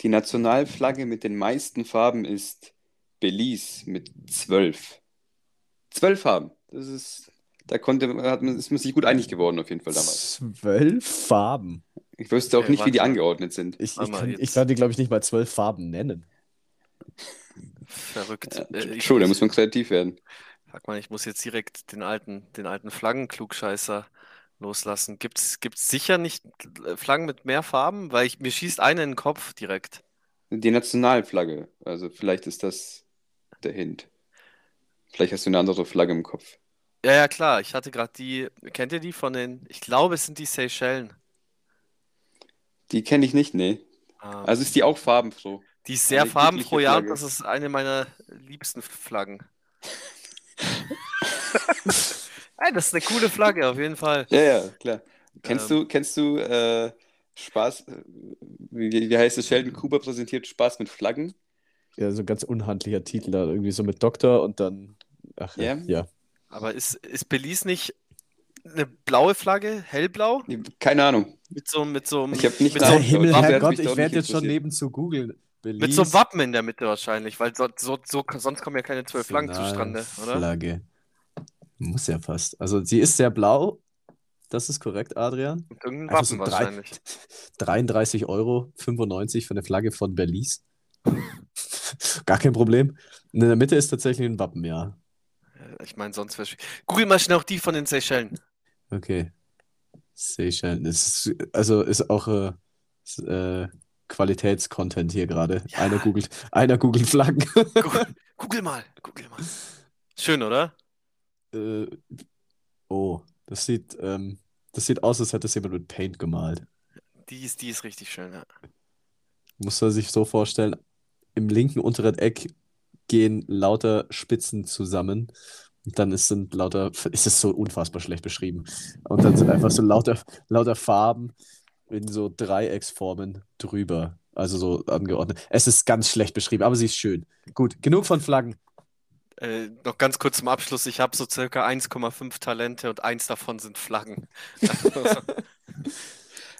Die Nationalflagge mit den meisten Farben ist Belize mit zwölf. Zwölf Farben. Das ist, da konnte, hat man, ist man sich gut einig geworden auf jeden Fall damals. Zwölf Farben. Ich wüsste auch Okay, nicht, wie die angeordnet sind. Ich, ich, kann, ich kann die, glaube ich, nicht mal zwölf Farben nennen. Verrückt. Ja, Äh, Schon, da muss man kreativ werden. Sag mal, ich muss jetzt direkt den alten, den alten Flaggenklugscheißer loslassen. Gibt's, gibt's sicher nicht Flaggen mit mehr Farben? Weil ich, mir schießt eine in den Kopf direkt. Die Nationalflagge. Also vielleicht ist das der Hint. Vielleicht hast du eine andere Flagge im Kopf. Ja, ja, klar. Ich hatte gerade die, kennt ihr die von den, ich glaube, es sind die Seychellen. Die kenne ich nicht, nee. Ähm, Also ist die auch farbenfroh. die ist sehr eine farbenfroh, ja, das ist eine meiner liebsten Flaggen. Nein, das ist eine coole Flagge, auf jeden Fall. Ja, ja, klar. Kennst Ähm. du, kennst du äh, Spaß, äh, wie, wie heißt es? Sheldon Cooper präsentiert Spaß mit Flaggen? Ja, so ein ganz unhandlicher Titel da. Irgendwie so mit Doktor und dann. Ach ja. Ja? ja. Aber ist, ist Belize nicht eine blaue Flagge, hellblau? Keine Ahnung. Mit so, mit so, Ich habe nicht mit so, nachgeschaut. Himmel, Herrgott, ich werde jetzt schon interessiert. nebenzu googeln. mit so einem Belize Wappen in der Mitte wahrscheinlich, weil so, so, so, sonst kommen ja keine zwölf Flaggen zustande, oder? Flagge. Muss ja fast. Also sie ist sehr blau. Das ist korrekt, Adrian. Und irgendein Einfach so Wappen drei- wahrscheinlich. 33 Euro 95 für eine Flagge von Belize. Gar kein Problem. Und in der Mitte ist tatsächlich ein Wappen, ja. Äh, Ich meine, sonst wäre Google mal schnell auch die von den Seychellen. Okay. Seychellen. Ist, also ist auch äh, ist, äh, Qualitätscontent hier gerade. Ja. Einer googelt, einer googelt Flaggen. Google, Google mal, Google mal. Schön, oder? Äh, oh, das sieht, ähm, das sieht aus, als hätte es jemand mit Paint gemalt. Die ist, die ist richtig schön, ja. Muss man sich so vorstellen, im linken unteren Eck gehen lauter Spitzen zusammen. Und dann ist, sind lauter, ist es so unfassbar schlecht beschrieben. Und dann sind einfach so lauter, lauter Farben in so Dreiecksformen drüber. Also so angeordnet. Es ist ganz schlecht beschrieben, aber sie ist schön. Gut, genug von Flaggen. Äh, noch ganz kurz zum Abschluss. Ich habe so circa 1,5 Talente und eins davon sind Flaggen.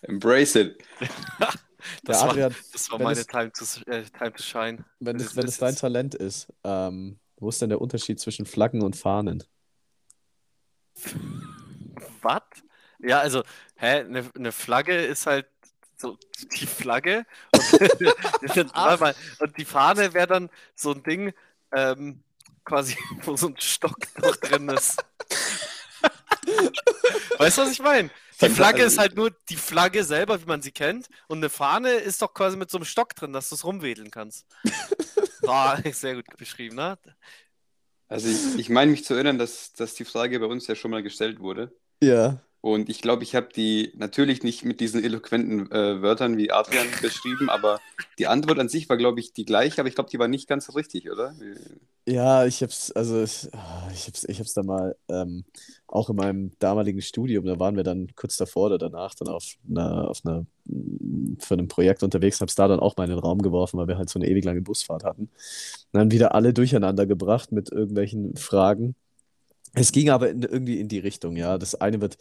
Embrace it. Das Der war, Adrian, das war meine es- time to, äh, time to shine. wenn es, wenn es dein Talent ist, ähm, wo ist denn der Unterschied zwischen Flaggen und Fahnen? Was? Ja, also, hä, eine eine Flagge ist halt so die Flagge und, und die Fahne wäre dann so ein Ding, ähm, quasi, wo so ein Stock noch drin ist. Weißt du, was ich meine? Die Flagge ist halt nur die Flagge selber, wie man sie kennt. Und eine Fahne ist doch quasi mit so einem Stock drin, dass du es rumwedeln kannst. Boah, sehr gut beschrieben, ne? Also ich, ich meine mich zu erinnern, dass, dass die Frage bei uns ja schon mal gestellt wurde. Ja. Und ich glaube, ich habe die natürlich nicht mit diesen eloquenten äh, Wörtern wie Adrian beschrieben, aber die Antwort an sich war, glaube ich, die gleiche, aber ich glaube, die war nicht ganz richtig, oder? Ja, ich hab's, also ich, ah, ich hab's, ich hab's da mal ähm, auch in meinem damaligen Studium, da waren wir dann kurz davor oder danach dann auf einer, auf einer, mm, für ein Projekt unterwegs, hab's da dann auch mal in den Raum geworfen, weil wir halt so eine ewig lange Busfahrt hatten. Und dann wieder alle durcheinander gebracht mit irgendwelchen Fragen. Es ging aber in, irgendwie in die Richtung, ja. Das eine wird,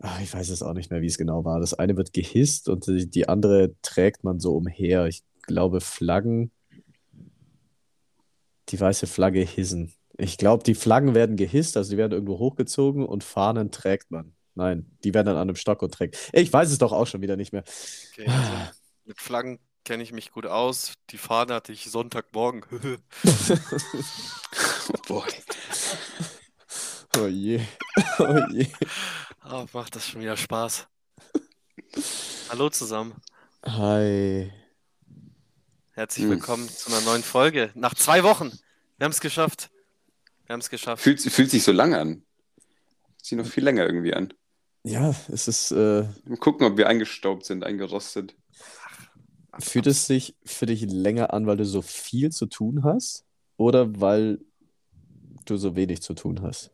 ah, ich weiß es auch nicht mehr, wie es genau war. Das eine wird gehisst und die, die andere trägt man so umher. Ich glaube, Flaggen die weiße Flagge hissen. Ich glaube, die Flaggen werden gehisst, also die werden irgendwo hochgezogen und Fahnen trägt man. Nein, die werden dann an einem Stock und trägt. Ich weiß es doch auch schon wieder nicht mehr. Okay, also mit Flaggen kenne ich mich gut aus. Die Fahne hatte ich Sonntagmorgen. Oh boy. Oh je. Oh je. Ah, macht das schon wieder Spaß. Hallo zusammen. Hi. Herzlich Hm. willkommen zu einer neuen Folge. Nach zwei Wochen. Wir haben es geschafft. Wir haben es geschafft. Fühlt, fühlt sich so lange an. Fühlt sich noch viel länger irgendwie an. Ja, es ist, äh, Mal gucken, ob wir eingestaubt sind, eingerostet. fühlt es sich für dich länger an, weil du so viel zu tun hast? Oder weil du so wenig zu tun hast?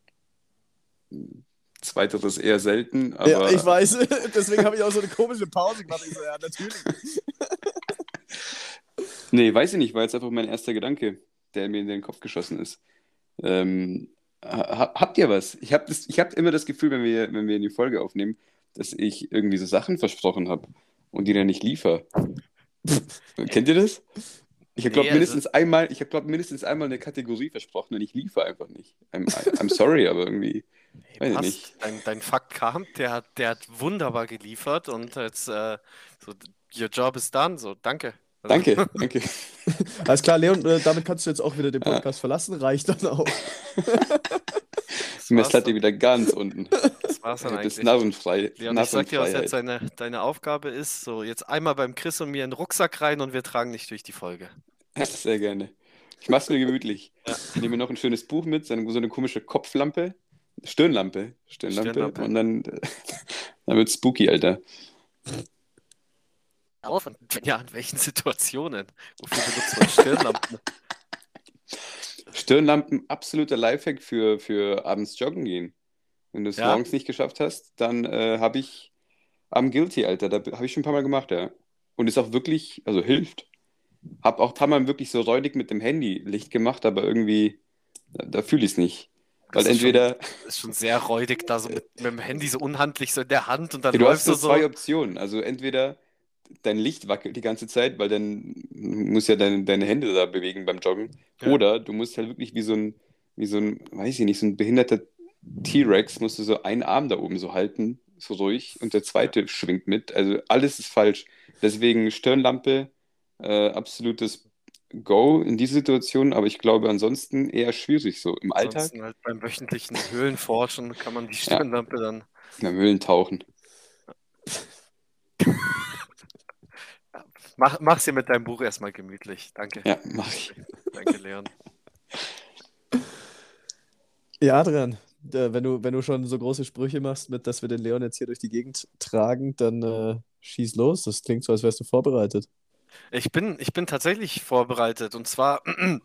Zweiteres eher selten, aber Ja, ich weiß. Deswegen habe ich auch so eine komische Pause gemacht. Ich so, ja, natürlich. nee, weiß ich nicht, war jetzt einfach mein erster Gedanke, der mir in den Kopf geschossen ist. Ähm, ha habt ihr was? Ich habe hab immer das Gefühl, wenn wir, wenn wir die Folge aufnehmen, dass ich irgendwie so Sachen versprochen habe und die dann nicht liefer. Kennt ihr das? Ich habe, glaube Nee, mindestens einmal, ich habe, glaube mindestens einmal eine Kategorie versprochen und ich liefere einfach nicht. I'm, I'm sorry, aber irgendwie, weiß ich Passt. nicht. Dein, dein Fakt kam, der hat, der hat wunderbar geliefert und jetzt äh, so, your job is done, so, danke. Also, Danke, danke. Alles klar, Leon, äh, damit kannst du jetzt auch wieder den Ja. Podcast verlassen. Reicht dann auch. Das Messlatte wieder ganz unten. das war's dann Du bist eigentlich. narrenfrei. Leon, ich sag dir, was jetzt deine, deine Aufgabe ist. So, jetzt einmal beim Chris und mir in den Rucksack rein und wir tragen dich durch die Folge. Ja, sehr gerne. Ich mach's mir gemütlich. Ja. Ich nehme mir noch ein schönes Buch mit, so eine komische Kopflampe. Stirnlampe. Stirnlampe. Stirnlampe. Und dann, dann wird's spooky, Alter. Auf und wenn ja, in welchen Situationen? Wofür benutzt man Stirnlampen? Stirnlampen, absoluter Lifehack für, für abends joggen gehen. Wenn du es Ja? morgens nicht geschafft hast, dann äh, habe ich am Guilty, Alter. Da habe ich schon ein paar Mal gemacht, ja. Und ist auch wirklich, also hilft. Hab auch ein paar Mal wirklich so räudig mit dem Handy Licht gemacht, aber irgendwie, da, da fühle ich es nicht. Weil Das ist schon- entweder, Ist schon sehr räudig, da so mit, mit dem Handy so unhandlich so in der Hand und dann Ja, du hast läufst du so zwei Optionen. Also entweder dein Licht wackelt die ganze Zeit, weil dann musst ja deine, deine Hände da bewegen beim Joggen. Ja. Oder du musst halt wirklich wie so ein, wie so ein, weiß ich nicht, so ein behinderter T-Rex, musst du so einen Arm da oben so halten, so ruhig, und der zweite schwingt mit. Also alles ist falsch. Deswegen Stirnlampe, äh, absolutes Go in diese Situation, aber ich glaube ansonsten eher schwierig so im Alltag. Ansonsten halt beim wöchentlichen Höhlenforschen kann man die Stirnlampe dann. In Höhlen tauchen. Mach, mach's dir mit deinem Buch erstmal gemütlich. Danke. Ja, mach ich. Danke, Leon. Ja, Adrian, wenn du, wenn du schon so große Sprüche machst, mit, dass wir den Leon jetzt hier durch die Gegend tragen, dann äh, schieß los. Das klingt so, als wärst du vorbereitet. Ich bin, ich bin tatsächlich vorbereitet. Und zwar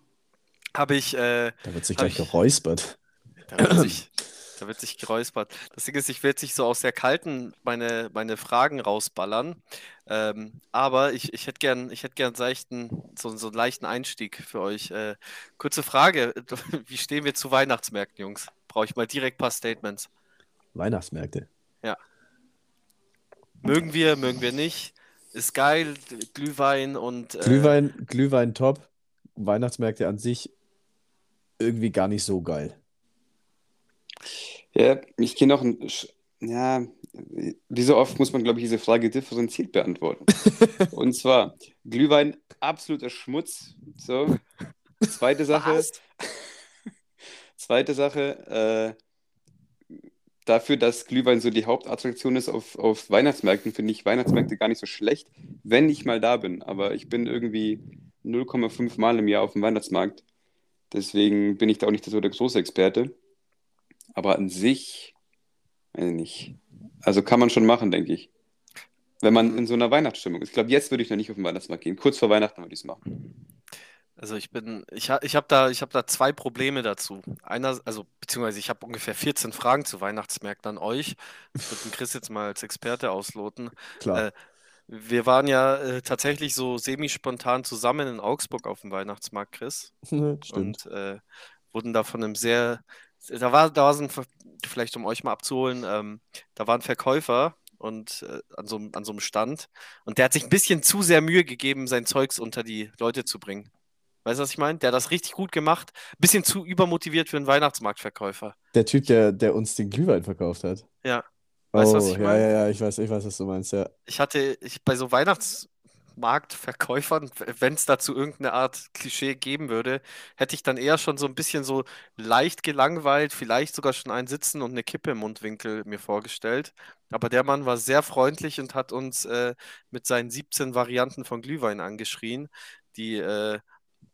habe ich, äh, Da wird sich gleich ich- geräuspert. da wird sich, da wird sich geräuspert. Das Ding ist, ich werde sich so aus der kalten meine, meine Fragen rausballern. Ähm, aber ich, ich hätte gern, ich hätte gern seichten, so, so einen leichten Einstieg für euch. Äh, kurze Frage: Wie stehen wir zu Weihnachtsmärkten, Jungs? Brauche ich mal direkt ein paar Statements. Weihnachtsmärkte. Mögen wir, mögen wir nicht? Ist geil, Glühwein und äh, Glühwein, Glühwein top. Weihnachtsmärkte an sich irgendwie gar nicht so geil. Ja, ich gehe noch ein. Ja, wie so oft muss man, glaube ich, diese Frage differenziert beantworten. Und zwar: Glühwein, absoluter Schmutz. So. Zweite Sache. Was? Zweite Sache, äh, dafür, dass Glühwein so die Hauptattraktion ist auf, auf Weihnachtsmärkten, finde ich Weihnachtsmärkte gar nicht so schlecht, wenn ich mal da bin. Aber ich bin irgendwie 0,5 Mal im Jahr auf dem Weihnachtsmarkt. Deswegen bin ich da auch nicht so der große Experte. Aber an sich, weiß ich nicht. Also kann man schon machen, denke ich. Wenn man in so einer Weihnachtsstimmung ist. Ich glaube, jetzt würde ich noch nicht auf den Weihnachtsmarkt gehen. Kurz vor Weihnachten würde ich es machen. Also ich bin, ich, ha, ich habe da, ich habe da zwei Probleme dazu. Einer, also beziehungsweise ich habe ungefähr 14 Fragen zu Weihnachtsmärkten an euch. Ich würde den Chris jetzt mal als Experte ausloten. Klar. Äh, Wir waren ja äh, tatsächlich so semi-spontan zusammen in Augsburg auf dem Weihnachtsmarkt, Chris. Stimmt. Und äh, wurden da von einem sehr, da war, da war so ein, vielleicht um euch mal abzuholen, ähm, da war ein Verkäufer und äh, an so, an so einem Stand und der hat sich ein bisschen zu sehr Mühe gegeben, sein Zeugs unter die Leute zu bringen. Weißt du, was ich meine? Der hat das richtig gut gemacht. Bisschen zu übermotiviert für einen Weihnachtsmarktverkäufer. Der Typ, der, der uns den Glühwein verkauft hat. Ja. Weißt du, was Oh, ich ja, meine? ja, ja, ich weiß, ich weiß, was du meinst, ja. Ich hatte ich, bei so Weihnachtsmarktverkäufern, wenn es dazu irgendeine Art Klischee geben würde, hätte ich dann eher schon so ein bisschen so leicht gelangweilt, vielleicht sogar schon ein Sitzen und eine Kippe im Mundwinkel mir vorgestellt. Aber der Mann war sehr freundlich und hat uns äh, mit seinen 17 Varianten von Glühwein angeschrien, die, äh,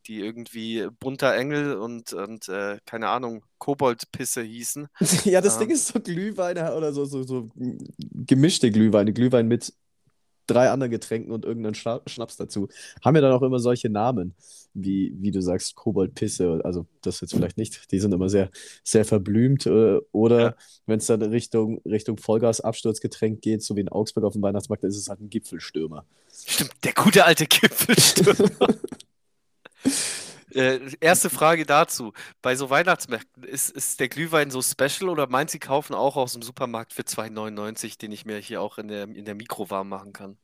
die irgendwie bunter Engel und, und äh, keine Ahnung, Koboldpisse hießen. Ja, das Ah. Ding ist so Glühwein oder so, so, so gemischte Glühweine. Glühwein mit drei anderen Getränken und irgendeinen Schna Schnaps dazu. Haben ja dann auch immer solche Namen, wie, wie du sagst, Koboldpisse. Also das jetzt vielleicht nicht. Die sind immer sehr, sehr verblümt. Äh, oder Ja. wenn es dann Richtung, Richtung Vollgas-Absturzgetränk geht, so wie in Augsburg auf dem Weihnachtsmarkt, dann ist es halt ein Gipfelstürmer. Stimmt, der gute alte Gipfelstürmer. Äh, erste Frage dazu. Bei so Weihnachtsmärkten, ist, ist der Glühwein so special oder meint Sie kaufen auch aus dem Supermarkt für 2,99, den ich mir hier auch in der, in der Mikro warm machen kann?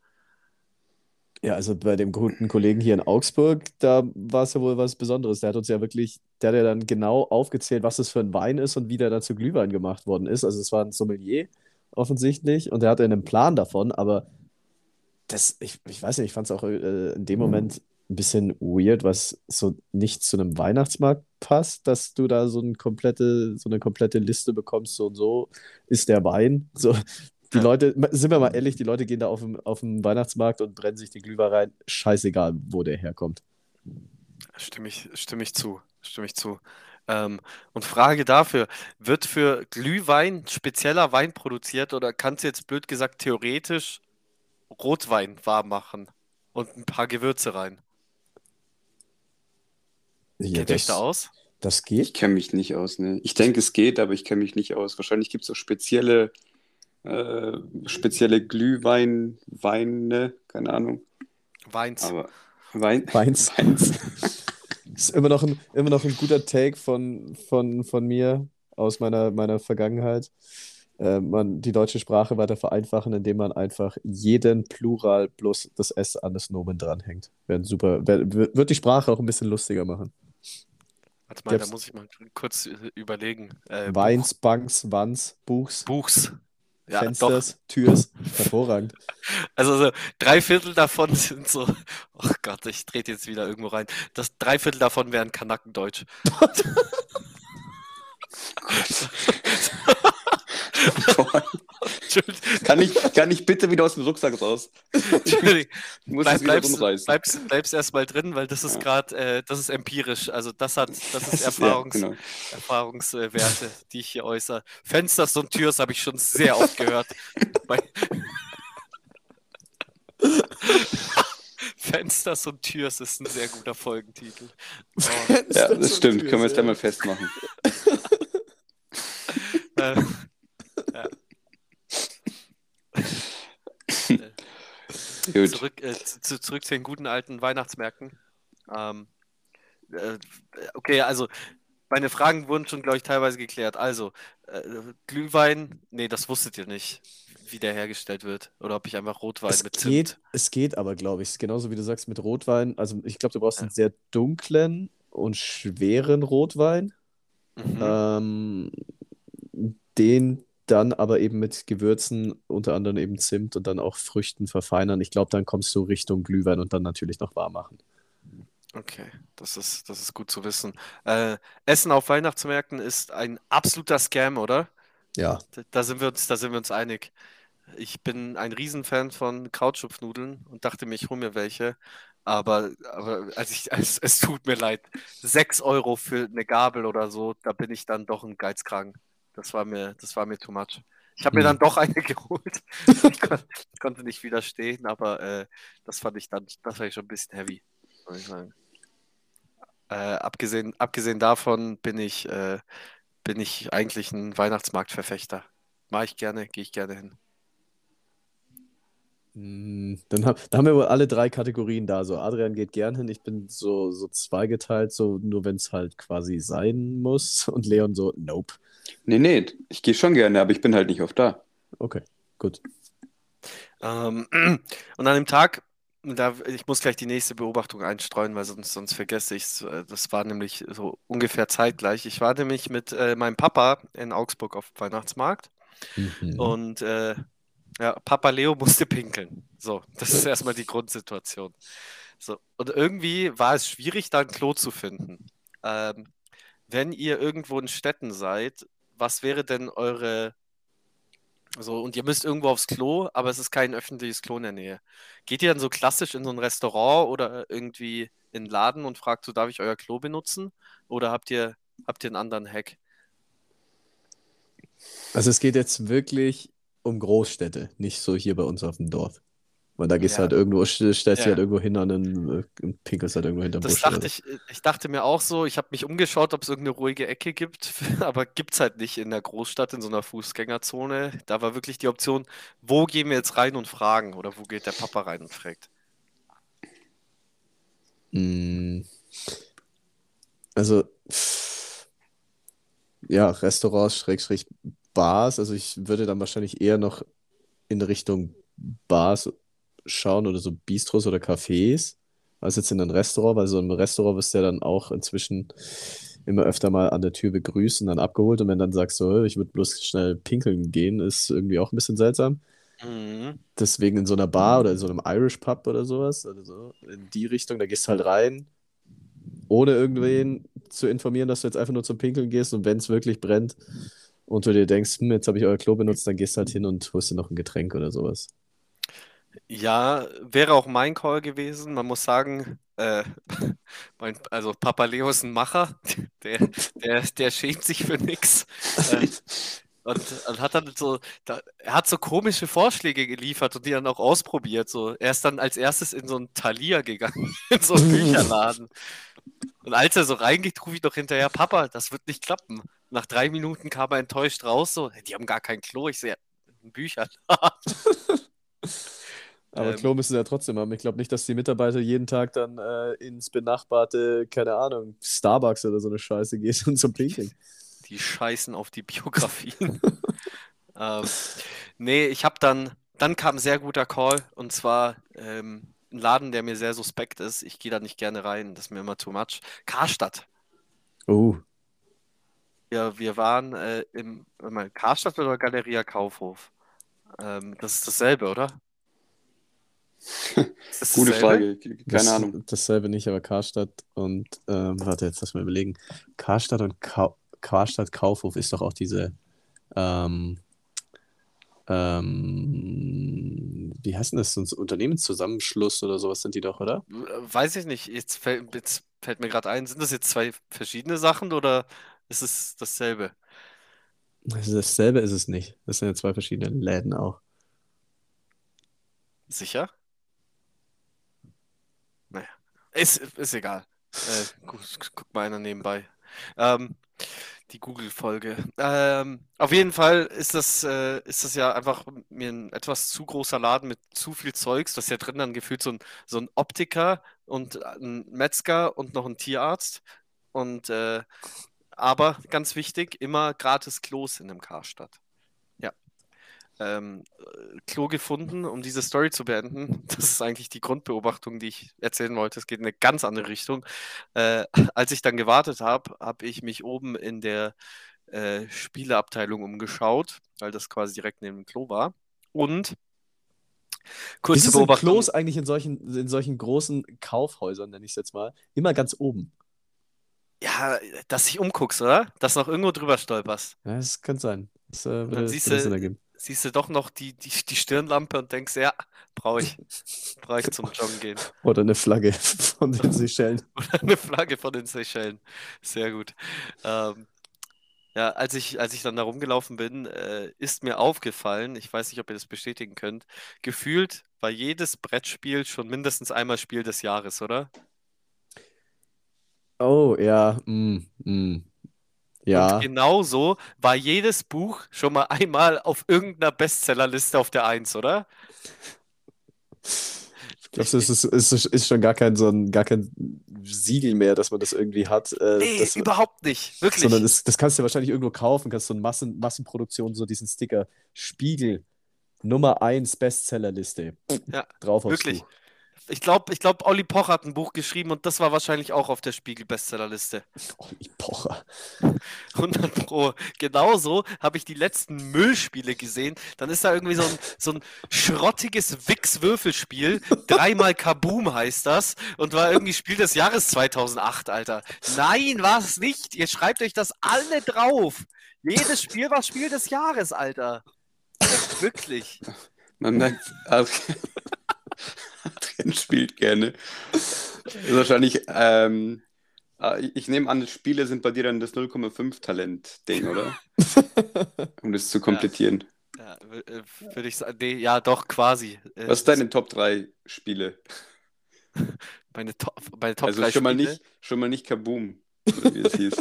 Ja, also bei dem guten Kollegen hier in Augsburg, da war es ja wohl was Besonderes. Der hat uns ja wirklich, der hat ja dann genau aufgezählt, was das für ein Wein ist und wie der da zu Glühwein gemacht worden ist. Also es war ein Sommelier offensichtlich und der hatte einen Plan davon, aber das, ich, ich weiß nicht, ich fand es auch äh, in dem Moment ein bisschen weird, was so nicht zu einem Weihnachtsmarkt passt, dass du da so eine komplette, so eine komplette Liste bekommst, so und so ist der Wein. So, die. Leute, sind wir mal ehrlich, die Leute gehen da auf dem, auf dem Weihnachtsmarkt und brennen sich den Glühwein rein. Scheißegal, wo der herkommt. Stimme ich, stimme ich zu, stimme ich zu. Ähm, und Frage dafür, wird für Glühwein spezieller Wein produziert oder kannst du jetzt blöd gesagt theoretisch Rotwein warm machen und ein paar Gewürze rein? Ja, Kennt ihr euch da das, aus? das Ich geht. kenne mich nicht aus, ne? Ich denke, es geht, aber ich kenne mich nicht aus. Wahrscheinlich gibt es auch spezielle, äh, spezielle Glühwein, Weine, keine Ahnung. Weins. Aber Wein, Weins. Weins. Ist immer noch ein, immer noch ein guter Take von, von, von mir aus meiner, meiner Vergangenheit. Äh, man, die deutsche Sprache weiter vereinfachen, indem man einfach jeden Plural plus das S an das Nomen dranhängt. Wäre super, wär, wird die Sprache auch ein bisschen lustiger machen. Warte mal, da Gibt's- muss ich mal kurz äh, überlegen. Äh, Weins, Banks, Wands, Buchs, Buch, Buchs. Ja, doch. Fensters, Türs. Hervorragend. Also so drei Viertel davon sind so, oh Gott, ich trete jetzt wieder irgendwo rein. Das drei Viertel davon wären Kanackendeutsch. Kann, ich, kann ich bitte wieder aus dem Rucksack raus? Entschuldigung. Ich muss Bleib, es bleibst, rumreißen. bleibst, bleibst erstmal drin, weil das ist Ja. gerade, äh, das ist empirisch. Also das hat, das Das ist ist- Erfahrungs, Ja, genau. Erfahrungswerte, die ich hier äußere. Fensters und Türs habe ich schon sehr oft gehört. Fensters und Türs ist ein sehr guter Folgentitel. Oh, Ja, das stimmt. Können wir jetzt gleich mal festmachen. äh, Gut. Zurück, äh, zu, zurück zu den guten alten Weihnachtsmärkten. Ähm, äh, okay, also meine Fragen wurden schon, glaube ich, teilweise geklärt. Also, äh, Glühwein, nee, das wusstet ihr nicht, wie der hergestellt wird. Oder ob ich einfach Rotwein Es mit geht, Zimt. es geht aber, glaube ich, genauso wie du sagst mit Rotwein. Also ich glaube, du brauchst Ja. einen sehr dunklen und schweren Rotwein. Mhm. Ähm, den dann aber eben mit Gewürzen, unter anderem eben Zimt und dann auch Früchten verfeinern. Ich glaube, dann kommst du Richtung Glühwein und dann natürlich noch warm machen. Okay, das ist, das ist gut zu wissen. Äh, Essen auf Weihnachtsmärkten ist ein absoluter Scam, oder? Ja, Da, da sind wir uns, da sind wir uns einig. Ich bin ein Riesenfan von Krautschupfnudeln und dachte mir, ich hole mir welche. Aber, aber also ich, es, es tut mir leid. 6 Euro für eine Gabel oder so, da bin ich dann doch ein Geizkragen. Das war mir, das war mir too much. Ich habe mir Hm. dann doch eine geholt. Ich kon konnte nicht widerstehen, aber äh, das fand ich dann, das fand ich schon ein bisschen heavy, muss ich sagen. Äh, abgesehen, abgesehen davon bin ich, äh, bin ich eigentlich ein Weihnachtsmarktverfechter. Mache ich gerne, gehe ich gerne hin. Mm, Dann, hab, dann haben wir wohl alle drei Kategorien da. So, Adrian geht gern hin, ich bin so, so zweigeteilt, so nur wenn es halt quasi sein muss. Und Leon so, nope. Nee, nee, ich gehe schon gerne, aber ich bin halt nicht oft da. Okay, gut. Ähm, und an dem Tag, da, ich muss gleich die nächste Beobachtung einstreuen, weil sonst, sonst vergesse ich es. Das war nämlich so ungefähr zeitgleich. Ich war nämlich mit äh, meinem Papa in Augsburg auf dem Weihnachtsmarkt Mhm. und äh, ja, Papa Leo musste pinkeln. So, das ist erstmal die Grundsituation. So, und irgendwie war es schwierig, da ein Klo zu finden. Ähm, wenn ihr irgendwo in Städten seid, was wäre denn eure so, und ihr müsst irgendwo aufs Klo, aber es ist kein öffentliches Klo in der Nähe. Geht ihr dann so klassisch in so ein Restaurant oder irgendwie in einen Laden und fragt so, darf ich euer Klo benutzen? Oder habt ihr, habt ihr einen anderen Hack? Also es geht jetzt wirklich um Großstädte, nicht so hier bei uns auf dem Dorf. Weil da gehst du Ja. halt irgendwo, st- stellst dich Ja. halt irgendwo hin an den, äh, und pinkelst halt irgendwo hinterm Das Busch dachte ich, ich dachte mir auch so, ich habe mich umgeschaut, ob es irgendeine ruhige Ecke gibt, aber gibt es halt nicht in der Großstadt, in so einer Fußgängerzone. Da war wirklich die Option, wo gehen wir jetzt rein und fragen oder wo geht der Papa rein und fragt. Mm. Also, ja, Restaurants, Schrägstrich, Bars. Also ich würde dann wahrscheinlich eher noch in Richtung Bars schauen oder so Bistros oder Cafés, als jetzt in einem Restaurant, weil so im Restaurant bist du ja dann auch inzwischen immer öfter mal an der Tür begrüßt und dann abgeholt und wenn dann sagst so, ich würde bloß schnell pinkeln gehen, ist irgendwie auch ein bisschen seltsam. Mhm. Deswegen in so einer Bar oder in so einem Irish Pub oder sowas, also so in die Richtung, da gehst du halt rein, ohne irgendwen zu informieren, dass du jetzt einfach nur zum Pinkeln gehst und wenn es wirklich brennt und du dir denkst, hm, jetzt habe ich euer Klo benutzt, dann gehst du halt hin und holst dir noch ein Getränk oder sowas. Ja, wäre auch mein Call gewesen. Man muss sagen, äh, mein, also Papa Leo ist ein Macher, der, der, der schämt sich für nichts. Äh, und, und hat dann so, da, er hat so komische Vorschläge geliefert und die dann auch ausprobiert. So. Er ist dann als erstes in so ein Thalia gegangen, in so einen Bücherladen. Und als er so reingeht, rufe ich doch hinterher, Papa, das wird nicht klappen. Nach drei Minuten kam er enttäuscht raus, so, die haben gar kein Klo. Ich sehe, ein Bücherladen. Aber Ähm. Klo müssen sie ja trotzdem haben. Ich glaube nicht, dass die Mitarbeiter jeden Tag dann äh, ins benachbarte, keine Ahnung, Starbucks oder so eine Scheiße gehen und zum Pinkeln. Die scheißen auf die Biografien. ähm, nee, ich habe dann, dann kam ein sehr guter Call und zwar ähm, ein Laden, der mir sehr suspekt ist. Ich gehe da nicht gerne rein, das ist mir immer too much. Karstadt. Oh, Wir, wir waren äh, im Karstadt oder Galeria Kaufhof? Ähm, das ist dasselbe, oder? Gute? Frage, keine das, Ahnung. dasselbe nicht, aber Karstadt und, ähm, warte, jetzt lass mal überlegen. Karstadt und Kau Karstadt Kaufhof ist doch auch diese, ähm, ähm, wie heißt denn das? So ein Unternehmenszusammenschluss oder sowas sind die doch, oder? Weiß ich nicht. Jetzt fällt, jetzt fällt mir gerade ein, sind das jetzt zwei verschiedene Sachen oder ist es dasselbe? Also dasselbe ist es nicht. Das sind ja zwei verschiedene Läden auch. Sicher? Ist, ist egal. Äh, gu guck mal einer nebenbei. Ähm, die Google-Folge. Ähm, auf jeden Fall ist das, äh, ist das ja einfach mir ein etwas zu großer Laden mit zu viel Zeugs. Das ist ja drin dann gefühlt so ein, so ein Optiker und ein Metzger und noch ein Tierarzt. Und äh, aber ganz wichtig, immer gratis Klos in einem Karstadt. Ähm, äh, Klo gefunden, um diese Story zu beenden. Das ist eigentlich die Grundbeobachtung, die ich erzählen wollte. Es geht in eine ganz andere Richtung. Äh, als ich dann gewartet habe, habe ich mich oben in der äh, Spieleabteilung umgeschaut, weil das quasi direkt neben dem Klo war. Und kurze sind Beobachtung. Klos eigentlich in solchen, in solchen großen Kaufhäusern, nenne ich es jetzt mal, immer ganz oben? Ja, dass dich umguckst, oder? Dass noch irgendwo drüber stolperst. Ja, das kann sein. Das äh, würde, dann siehst würde du- Sinn ergeben. Siehst du doch noch die, die, die Stirnlampe und denkst, ja, brauche ich. Brauche ich zum Joggen gehen. Oder eine Flagge von den Seychellen. Oder eine Flagge von den Seychellen. Sehr gut. Ähm, ja, als ich, als ich dann da rumgelaufen bin, äh, ist mir aufgefallen, ich weiß nicht, ob ihr das bestätigen könnt, gefühlt war jedes Brettspiel schon mindestens einmal Spiel des Jahres, oder? Oh, ja. Mm, mm. Ja. Und genauso war jedes Buch schon mal einmal auf irgendeiner Bestsellerliste auf der Eins, oder? Ich glaube, es ist, es ist, ist schon gar kein so ein, gar kein Siegel mehr, dass man das irgendwie hat. Äh, Nee, überhaupt nicht. Wirklich. sondern das, das kannst du ja wahrscheinlich irgendwo kaufen, kannst so eine Massen, Massenproduktion, so diesen Sticker. Spiegel, Nummer 1 Bestsellerliste. Ja, Drauf aufs wirklich. Buch. Ich glaube, ich glaub, Olli Poch hat ein Buch geschrieben und das war wahrscheinlich auch auf der Spiegel-Bestsellerliste. Olli Pocher. 100 Pro. Genauso habe ich die letzten Müllspiele gesehen. Dann ist da irgendwie so ein, so ein schrottiges Wix-Würfelspiel. Dreimal Kaboom heißt das. Und war irgendwie Spiel des Jahres 2008, Alter. Nein, war es nicht. Ihr schreibt euch das alle drauf. Jedes Spiel war Spiel des Jahres, Alter. Wirklich. Man merkt, Adrian, Adrian spielt gerne. Das ist wahrscheinlich, ähm, ah, ich nehme an, Spiele sind bei dir dann das 0,5 Talent-Ding, oder? Um das zu komplettieren. Ja, würde ich sagen. Nee, ja, doch, quasi. Äh, Was sind deine Top 3 Spiele? Meine Top, meine Top Also 3 schon mal Spiele. nicht, schon mal nicht Kaboom, oder wie es hieß.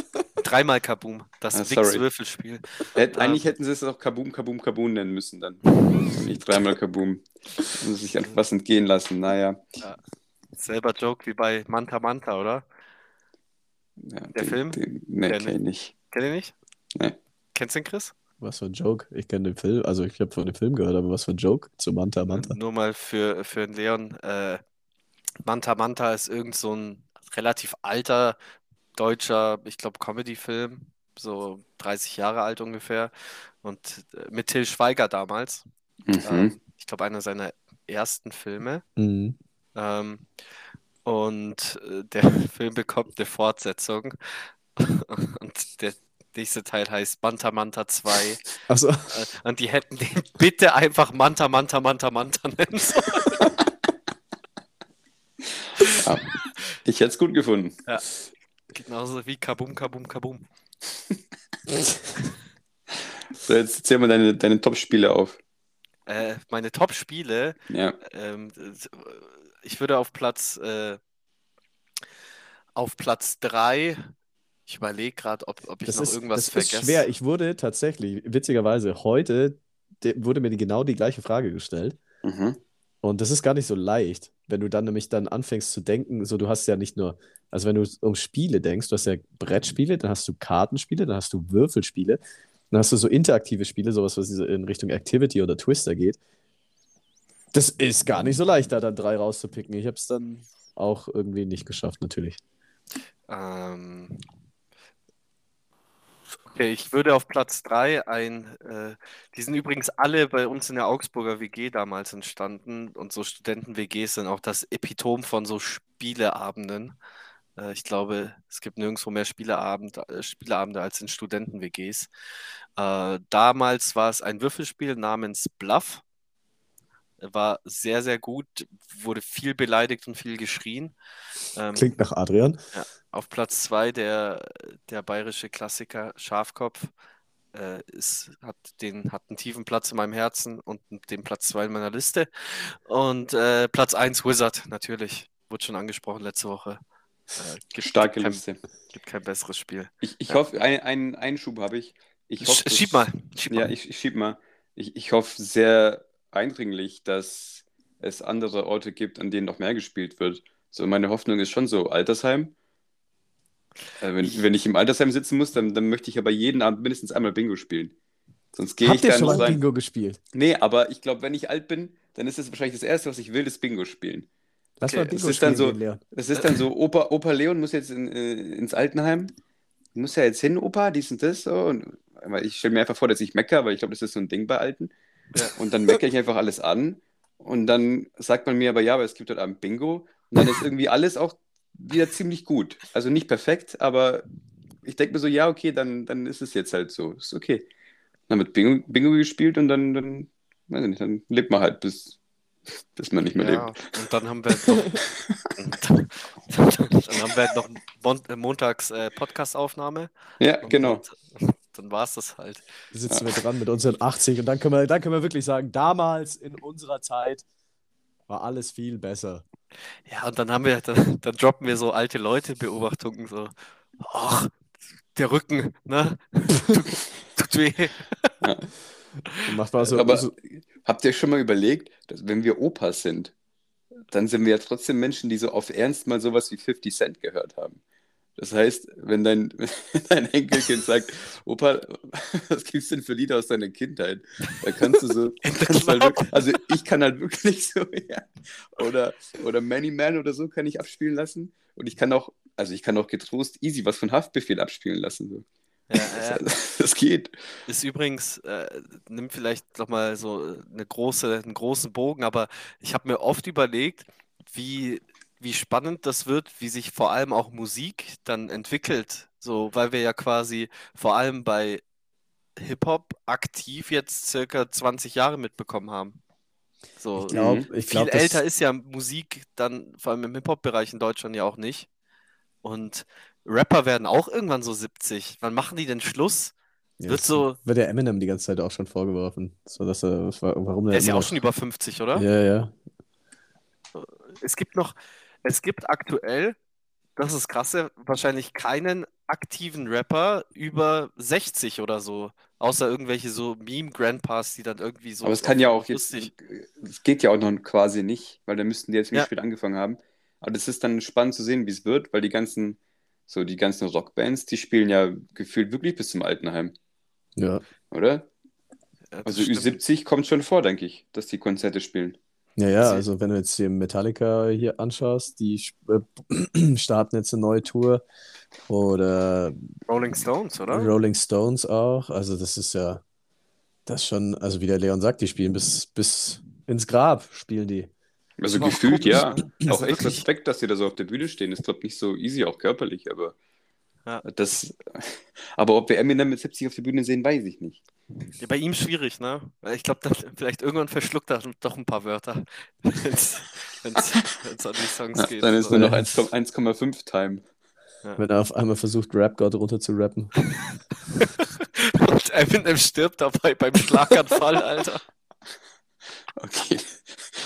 Dreimal Kaboom. Das Ah. Wix-Würfelspiel. Hätt, eigentlich Ähm. hätten sie es auch Kaboom, Kaboom, Kaboom nennen müssen dann. Nicht dreimal Kaboom. Muss sich einfach was entgehen lassen. Naja. Selber Joke wie bei Manta Manta, oder? Ja, Der Film? Den, nee, Der kenn ich nicht. Kennt ihr nicht? Nee. Kennst du den, Chris? Was für ein Joke. Ich kenne den Film, also ich habe von dem Film gehört, aber was für ein Joke zu Manta Manta. Nur mal für, für den Leon. Äh, Manta Manta ist irgend so ein relativ alter deutscher, ich glaube, Comedy-Film, so 30 Jahre alt ungefähr. Und äh, mit Till Schweiger damals. Mhm. Ähm, ich glaube, einer seiner ersten Filme. Mhm. Ähm, und äh, der Film bekommt eine Fortsetzung. Und der nächste Teil heißt Manta Manta 2. Achso. Äh, Und die hätten den bitte einfach Manta Manta Manta Manta nennen sollen. Ja. Ich hätte es gut gefunden. Genauso wie Kabum Kabum Kabum. So, jetzt zähl mal deine, deine Top-Spiele auf. Äh, meine Top-Spiele, Ja. ähm, ich würde auf Platz, äh, auf Platz 3, ich überlege gerade, ob, ob ich Das noch ist, irgendwas das ist vergesse. schwer. Ich wurde tatsächlich, witzigerweise, heute de- wurde mir genau die gleiche Frage gestellt. Mhm. Und das ist gar nicht so leicht, wenn du dann nämlich dann anfängst zu denken, so du hast ja nicht nur, also wenn du um Spiele denkst, du hast ja Brettspiele, dann hast du Kartenspiele, dann hast du Würfelspiele, dann hast du so interaktive Spiele, sowas, was in Richtung Activity oder Twister geht. Das ist gar nicht so leicht, da dann drei rauszupicken. Ich habe es dann auch irgendwie nicht geschafft, natürlich. Ähm, okay, ich würde auf Platz 3 ein, äh, die sind übrigens alle bei uns in der Augsburger WG damals entstanden und so Studenten-WGs sind auch das Epitom von so Spieleabenden. Äh, ich glaube, es gibt nirgendwo mehr Spieleabend, äh, Spieleabende als in Studenten-WGs. Äh, damals war es ein Würfelspiel namens Bluff. War sehr, sehr gut, wurde viel beleidigt und viel geschrien. Ähm, Klingt nach Adrian. auf Platz 2 der, der bayerische Klassiker Schafkopf ist, hat, den, hat einen tiefen Platz in meinem Herzen und den Platz 2 in meiner Liste. Und äh, Platz 1 Wizard, natürlich. Wurde schon angesprochen letzte Woche. Äh, gibt, Starke gibt, kein, Liste. gibt kein besseres Spiel. Ich, ich Ja. hoffe, einen ein Einschub habe ich. Ich hoffe, dass- schieb mal. Schieb Ja, mal. ich, ich schieb mal. Ich, ich hoffe sehr eindringlich, dass es andere Orte gibt, an denen noch mehr gespielt wird. So, meine Hoffnung ist schon so, Altersheim. Äh, wenn, wenn ich im Altersheim sitzen muss, dann, dann möchte ich aber jeden Abend mindestens einmal Bingo spielen. Sonst gehe ich dann schon mal rein. Bingo gespielt? Nee, aber ich glaube, wenn ich alt bin, dann ist es wahrscheinlich das Erste, was ich will, das Bingo spielen. Lass Okay, es Bingo ist dann so-. Das ist dann so, Opa, Opa Leon muss jetzt in, äh, ins Altenheim. Muss ja jetzt hin, Opa, dies und das. So. Und, ich stelle mir einfach vor, dass ich meckere, weil ich glaube, das ist so ein Ding bei Alten. Ja. Und dann meckere ich einfach alles an. Und dann sagt man mir aber, ja, aber es gibt heute Abend Bingo. Und dann ist irgendwie alles auch wieder ziemlich gut. Also nicht perfekt, aber ich denke mir so, ja, okay, dann, dann ist es jetzt halt so. Ist okay. Dann wird Bingo, Bingo gespielt und dann, dann, weiß ich nicht, dann lebt man halt, bis, bis man nicht mehr Ja, lebt. und dann haben wir halt noch, dann, haben wir halt noch äh, montags äh, Podcast-Aufnahme. Ja, Und genau. Dann, dann war es das halt. sitzen wir dran mit unseren 80 und dann können wir, dann können wir wirklich sagen, damals in unserer Zeit war alles viel besser. Ja, und dann haben wir, dann, dann droppen wir so alte Leute-Beobachtungen, so, ach, der Rücken, ne? Tut, tut weh. Und macht mal so, Aber so habt ihr schon mal überlegt, dass wenn wir Opas sind, dann sind wir ja trotzdem Menschen, die so auf Ernst mal sowas wie 50 Cent gehört haben. Das heißt, wenn dein, wenn dein Enkelkind sagt, Opa, was gibt's denn für Lieder aus deiner Kindheit? Da kannst du so, kannst halt wirklich, also ich kann halt wirklich so, ja. Oder, oder Many Man oder so kann ich abspielen lassen. Und ich kann auch, also ich kann auch getrost easy was von Haftbefehl abspielen lassen. So. Ja, Das, ja. das geht. Ist übrigens, äh, nimmt vielleicht noch mal so eine große, einen großen Bogen, aber ich habe mir oft überlegt, wie, wie spannend das wird, wie sich vor allem auch Musik dann entwickelt. So, weil wir ja quasi vor allem bei Hip-Hop aktiv jetzt circa 20 Jahre mitbekommen haben. So, ich glaube, Mhm. ich viel glaube, älter ist ja Musik dann, vor allem im Hip-Hop-Bereich in Deutschland ja auch nicht. Und Rapper werden auch irgendwann so 70. Wann machen die denn Schluss? Ja, wird so- Wird der Eminem die ganze Zeit auch schon vorgeworfen. So, dass er, warum Der ist ja auch schon über 50, oder? Ja, ja. Es gibt noch, es gibt aktuell, das ist krasse, wahrscheinlich keinen aktiven Rapper über 60 oder so. Außer irgendwelche so Meme-Grandpas, die dann irgendwie so Aber es kann ja auch jetzt, lustig. es geht ja auch noch quasi nicht, weil da müssten die jetzt ziemlich Ja. spät angefangen haben. Aber das ist dann spannend zu sehen, wie es wird, weil die ganzen, so die ganzen Rockbands, die spielen ja gefühlt wirklich bis zum Altenheim, ja. oder? Ja, Also stimmt. Ü70 kommt schon vor, denke ich, dass die Konzerte spielen. Ja, ja, also wenn du jetzt hier Metallica hier anschaust, die äh, starten jetzt eine neue Tour oder Rolling Stones, oder? Rolling Stones auch. Also das ist ja das schon, also wie der Leon sagt, die spielen bis, bis ins Grab, spielen die. Also Aber gefühlt, komisch, ja. ne? Auch Also echt wirklich- Respekt, dass sie da so auf der Bühne stehen. Ist, glaube nicht so easy, auch körperlich, aber Ja. das. Aber ob wir Eminem mit 70 auf der Bühne sehen, weiß ich nicht. Ja, bei ihm schwierig, ne? Ich glaube, vielleicht irgendwann verschluckt er doch ein paar Wörter, wenn es an die Songs Ja, geht. dann ist nur noch 1, 1,5 Time. Wenn er auf einmal versucht, Rap-God runter zu rappen. Und Eminem stirbt dabei beim Schlaganfall, Alter. Okay.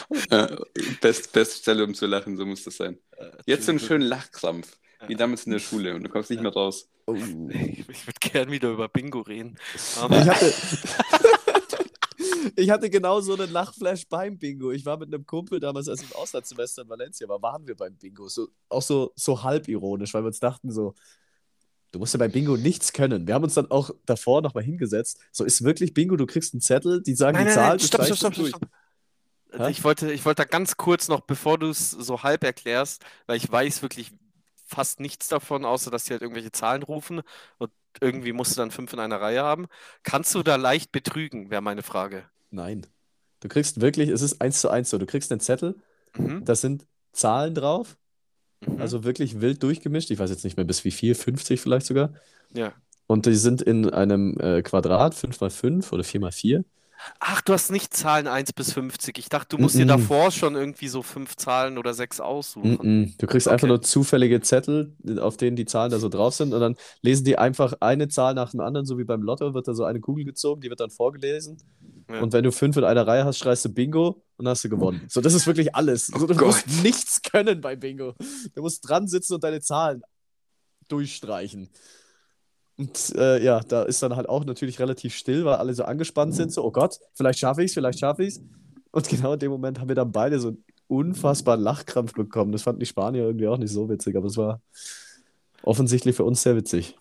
Äh, Best, best Stelle, um zu lachen, so muss das sein. Jetzt so einen schönen Lachkrampf, wie damals in der Schule, und du kommst nicht mehr raus. Oh. Ich, ich würde gern wieder über Bingo reden. Aber Ich hatte, ich hatte genau so einen Lachflash beim Bingo. Ich war mit einem Kumpel damals, als ich im Auslandssemester in Valencia war, waren wir beim Bingo. So, auch so, so halb ironisch, weil wir uns dachten so, du musst ja beim Bingo nichts können. Wir haben uns dann auch davor nochmal hingesetzt. So ist wirklich Bingo, du kriegst einen Zettel, die sagen nein, die nein, Zahl, nein, stopp, stopp, stopp, durch. stopp. Hä? Ich wollte, ich wollte da ganz kurz noch, bevor du es so halb erklärst, weil ich weiß wirklich fast nichts davon, außer dass sie halt irgendwelche Zahlen rufen und irgendwie musst du dann fünf in einer Reihe haben. Kannst du da leicht betrügen, wäre meine Frage. Nein. Du kriegst wirklich, es ist eins zu eins so. Du kriegst einen Zettel, Mhm. da sind Zahlen drauf, Mhm. also wirklich wild durchgemischt. Ich weiß jetzt nicht mehr bis wie viel, 50 vielleicht sogar. ja. Und die sind in einem äh, Quadrat, 5x5 oder 4x4. Ach, du hast nicht Zahlen 1 bis 50. Ich dachte, du musst dir Mhm. davor schon irgendwie so fünf Zahlen oder sechs aussuchen. Mhm. Du kriegst einfach Okay. nur zufällige Zettel, auf denen die Zahlen da so drauf sind. Und dann lesen die einfach eine Zahl nach dem anderen, so wie beim Lotto, wird da so eine Kugel gezogen, die wird dann vorgelesen. Ja. Und wenn du fünf in einer Reihe hast, schreist du Bingo und hast du gewonnen. So, das ist wirklich alles. Oh so, du Gott. musst nichts können bei Bingo. Du musst dran sitzen und deine Zahlen durchstreichen. Und äh, ja, da ist dann halt auch natürlich relativ still, weil alle so angespannt sind, so, oh Gott, vielleicht schaffe ich es, vielleicht schaffe ich es. Und genau in dem Moment haben wir dann beide so einen unfassbaren Lachkrampf bekommen. Das fanden die Spanier irgendwie auch nicht so witzig, aber es war offensichtlich für uns sehr witzig.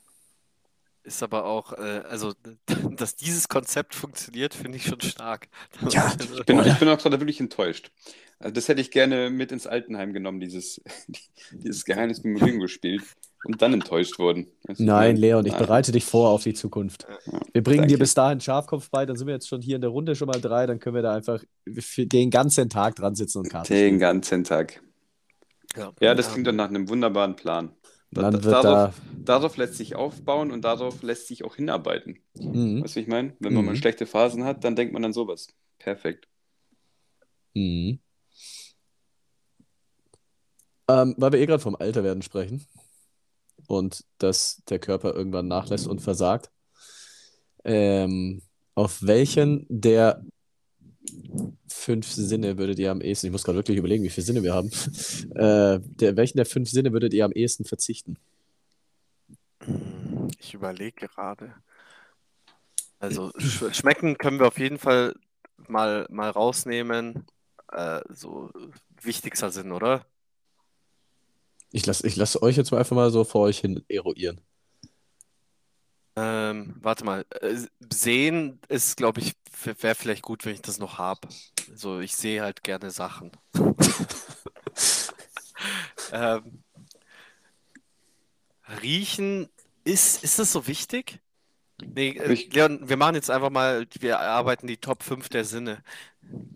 Ist aber auch, äh, also, dass dieses Konzept funktioniert, finde ich schon stark. Ja, Also, Ich bin, Oh, ja. ich bin auch gerade wirklich enttäuscht. Also das hätte ich gerne mit ins Altenheim genommen, dieses, dieses Geheimnis mit Bingo gespielt und dann enttäuscht du, Nein, ich Leon, ich bereite dich vor auf die Zukunft. Ja, Wir bringen dir danke. bis dahin Schafkopf bei, dann sind wir jetzt schon hier in der Runde schon mal drei, dann können wir da einfach für den ganzen Tag dran sitzen und Karten Den spielen. ganzen Tag. ja. Ja, das klingt dann nach einem wunderbaren Plan. Dann wird darauf, da. darauf lässt sich aufbauen und darauf lässt sich auch hinarbeiten. Mhm. Weißt du, ich meine? Wenn man mal Mhm. schlechte Phasen hat, dann denkt man an sowas. Perfekt. Mhm. Ähm, weil wir eh gerade vom Alterwerden sprechen und dass der Körper irgendwann nachlässt und versagt. Ähm, auf welchen der fünf Sinne würdet ihr am ehesten, ich muss gerade wirklich überlegen, wie viele Sinne wir haben, äh, der, welchen der fünf Sinne würdet ihr am ehesten verzichten? Ich überlege gerade. Also sch schmecken können wir auf jeden Fall mal, mal rausnehmen. Äh, so wichtigster Sinn, oder? Ich lasse ich lass euch jetzt mal einfach mal so vor euch hin eruieren. Ähm, warte mal. Äh, sehen ist, glaube ich, wäre vielleicht gut, wenn ich das noch habe. So, ich sehe halt gerne Sachen. ähm, riechen, ist, ist das so wichtig? Nee, äh, Leon, wir machen jetzt einfach mal, wir erarbeiten die Top 5 der Sinne.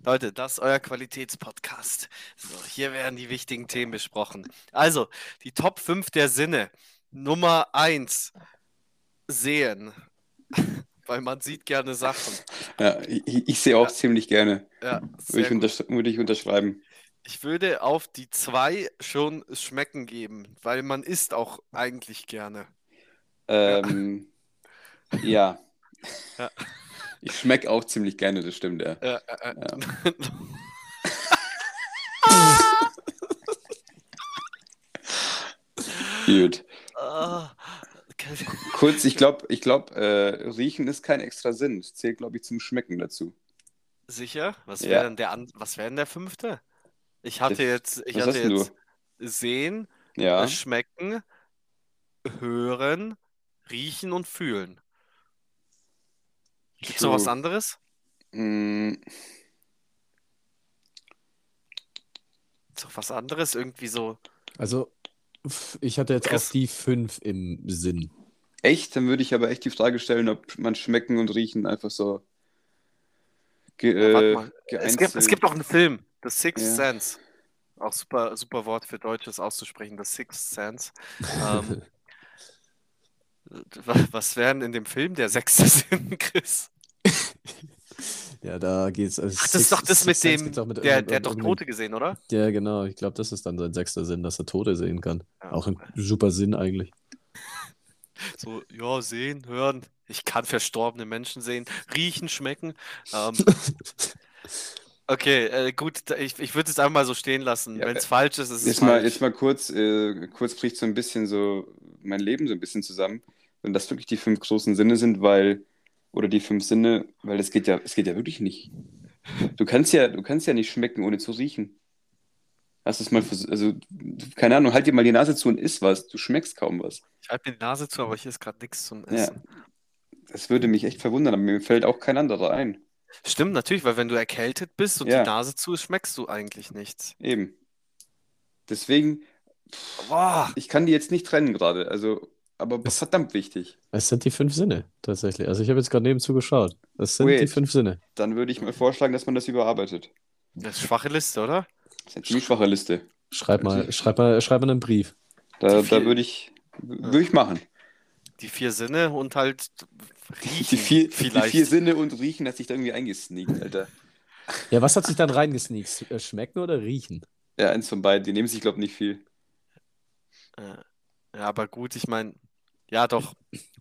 Leute, das ist euer Qualitätspodcast. So, hier werden die wichtigen Themen besprochen. Also, die Top 5 der Sinne. Nummer 1, sehen. Weil man sieht gerne Sachen. Ja, ich, ich sehe auch Ja. ziemlich gerne. Ja, Würde ich, untersch würde ich unterschreiben. Ich würde auf die 2 schon schmecken geben, weil man isst auch eigentlich gerne. Ähm, ja. Ja. Ich schmecke auch ziemlich gerne, das stimmt, ja. Äh, äh, Ja. Gut. Ah. Kurz, ich glaube, ich glaub, äh, Riechen ist kein extra Sinn. Es zählt, glaube ich, zum Schmecken dazu. Sicher? Was Ja. wäre denn der an was wäre denn der fünfte? Ich hatte jetzt, ich was hatte du? jetzt sehen, Ja. schmecken, hören, riechen und fühlen. Gibt es noch was anderes? Mm, Ist doch was anderes, irgendwie so. Also, ich hatte jetzt Chris. auch die fünf im Sinn. echt? Dann würde ich aber echt die Frage stellen, ob man Schmecken und Riechen einfach so ge Ja, warte äh, mal. Es gibt, es gibt auch einen Film, The Sixth Ja. Sense. Auch super, super Wort für Deutsches auszusprechen, The Sixth Sense. Ähm, was wäre denn in dem Film der sechste Sinn, Chris? Ja, da geht's. Also Ach, das ist doch das mit dem, der, der hat doch Tote gesehen, oder? Ja, genau. Ich glaube, das ist dann sein sechster Sinn, dass er Tote sehen kann. Ja. Auch ein super Sinn eigentlich. So, ja, sehen, hören. Ich kann verstorbene Menschen sehen, riechen, schmecken. Ähm, okay, äh, gut, ich, ich würde es einfach mal so stehen lassen. Ja, Wenn es falsch ist, ist es Jetzt mal, falsch. jetzt mal kurz, äh, kurz bricht so ein bisschen so mein Leben so ein bisschen zusammen, wenn das wirklich die fünf großen Sinne sind, weil, oder die fünf Sinne, weil es geht ja, es geht ja wirklich nicht. Du kannst ja, du kannst ja nicht schmecken, ohne zu riechen. Hast du es mal vers also, keine Ahnung, halt dir mal die Nase zu und iss was, du schmeckst kaum was. Ich halte mir die Nase zu, aber hier ist gerade nichts zum Ja. Essen. Das würde mich echt verwundern, aber mir fällt auch kein anderer ein. Stimmt, natürlich, weil wenn du erkältet bist und Ja. die Nase zu ist, schmeckst du eigentlich nichts. Eben. Deswegen, Boah, ich kann die jetzt nicht trennen gerade, also, aber Es- verdammt wichtig. Es sind die fünf Sinne, tatsächlich. Also, ich habe jetzt gerade nebenzu geschaut. Es sind Wait. die fünf Sinne. Dann würde ich mal vorschlagen, dass man das überarbeitet. das ist schwache Liste, oder? Das ist eine ziemlich schwache Liste. Schreib mal, schreib mal, schreib mal einen Brief. Da, Die da würde ich, würde ich machen. Die vier Sinne und halt riechen Die vier, die vielleicht. vier Sinne und Riechen hat sich da irgendwie eingesneakt, Alter. Ja, was hat sich dann reingesneakt? Äh, Schmecken oder riechen? Ja, eins von beiden. Die nehmen sich, glaube ich, nicht viel. Äh, Ja, aber gut, ich meine, ja doch,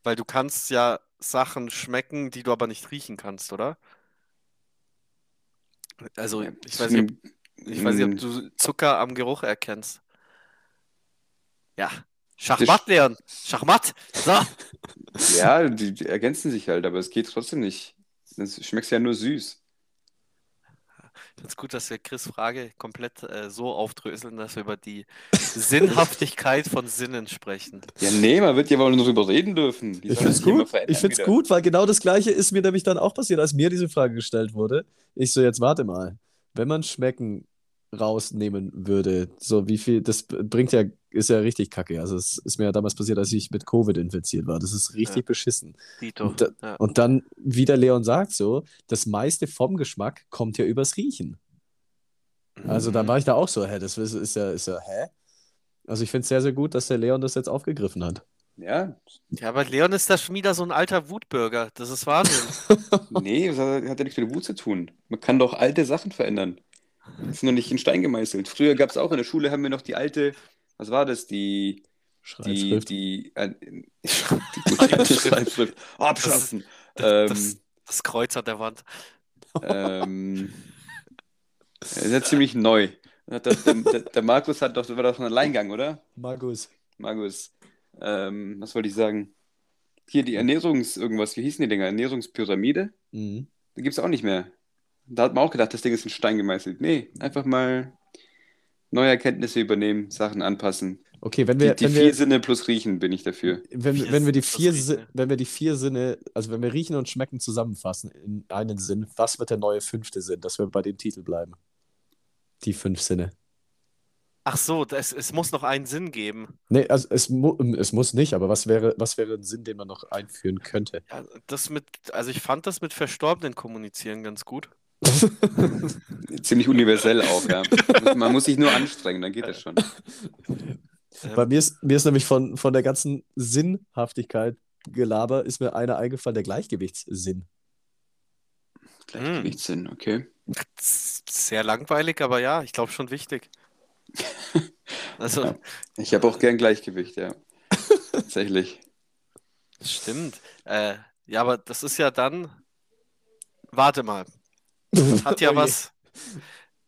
weil du kannst ja Sachen schmecken, die du aber nicht riechen kannst, oder? Also, ich weiß nicht, ob, ich weiß nicht, ob du Zucker am Geruch erkennst. Ja, Schachmatt lernen. Schachmatt. So. Ja, die, die ergänzen sich halt, aber es geht trotzdem nicht. Das schmeckt ja nur süß. Ich finde es gut, dass wir Chris' Frage komplett äh, so aufdröseln, dass wir über die Sinnhaftigkeit von Sinnen sprechen. Ja, nee, man wird ja wohl nur drüber reden dürfen. Die Ich sich immer gut. verändern Ich find's wieder. gut, weil genau das Gleiche ist mir nämlich dann auch passiert, als mir diese Frage gestellt wurde. Ich so, jetzt warte mal. Wenn man Schmecken rausnehmen würde, so wie viel, das bringt ja, ist ja richtig kacke. Also es ist mir ja damals passiert, als ich mit Covid infiziert war. Das ist richtig Ja. beschissen. Und, da, Ja. und dann, wie der Leon sagt, so, das meiste vom Geschmack kommt ja übers Riechen. Also da Mhm. war ich da auch so, hä, das ist, ist ja, ist ja, hä? Also ich finde es sehr, sehr gut, dass der Leon das jetzt aufgegriffen hat. Ja, Ja, aber Leon ist da schon wieder so ein alter Wutbürger. Das ist Wahnsinn. nee, das hat hat ja nichts mit Wut zu tun. Man kann doch alte Sachen verändern. Das ist noch nicht in Stein gemeißelt. Früher gab es auch in der Schule, haben wir noch die alte, was war das, die, die, Schreibschrift. die, äh, die. Abschaffen. Das, Ähm, das Kreuz an der Wand. ähm, das ist ja ziemlich neu. Das- Der, der, der Markus hat doch, war doch ein Alleingang, oder? Magus. Markus, ähm, was wollte ich sagen? Hier die Ernährungs-, irgendwas, wie hießen die Dinger? Ernährungspyramide? Mhm. Die gibt es auch nicht mehr. Da hat man auch gedacht, das Ding ist in Stein gemeißelt. Nee, einfach mal neue Erkenntnisse übernehmen, Sachen anpassen. Okay, wenn Die, wir, die wenn vier wir, Sinne plus Riechen bin ich dafür. wenn, Vier wenn wir die Sinne vier, Riechen, Si- ja. wenn wir die vier Sinne, also wenn wir riechen und schmecken zusammenfassen in einen Sinn, was wird der neue fünfte Sinn, dass wir bei dem Titel bleiben? Die fünf Sinne. Ach so, das, es muss noch einen Sinn geben. Nee, also es, mu es muss nicht, aber was wäre, was wäre ein Sinn, den man noch einführen könnte? Ja, das mit, also ich fand das mit Verstorbenen kommunizieren ganz gut. Ziemlich universell auch, ja. Man muss sich nur anstrengen, dann geht das schon. Bei mir ist, mir ist nämlich von, von der ganzen Sinnhaftigkeit Gelaber, ist mir einer eingefallen, der Gleichgewichtssinn. Gleichgewichtssinn, okay. Sehr langweilig, aber ja, ich glaube schon wichtig. Also, Ja. Ich habe auch gern Gleichgewicht, ja. Tatsächlich. stimmt. Äh, ja, aber das ist ja dann. Warte mal. Hat ja was.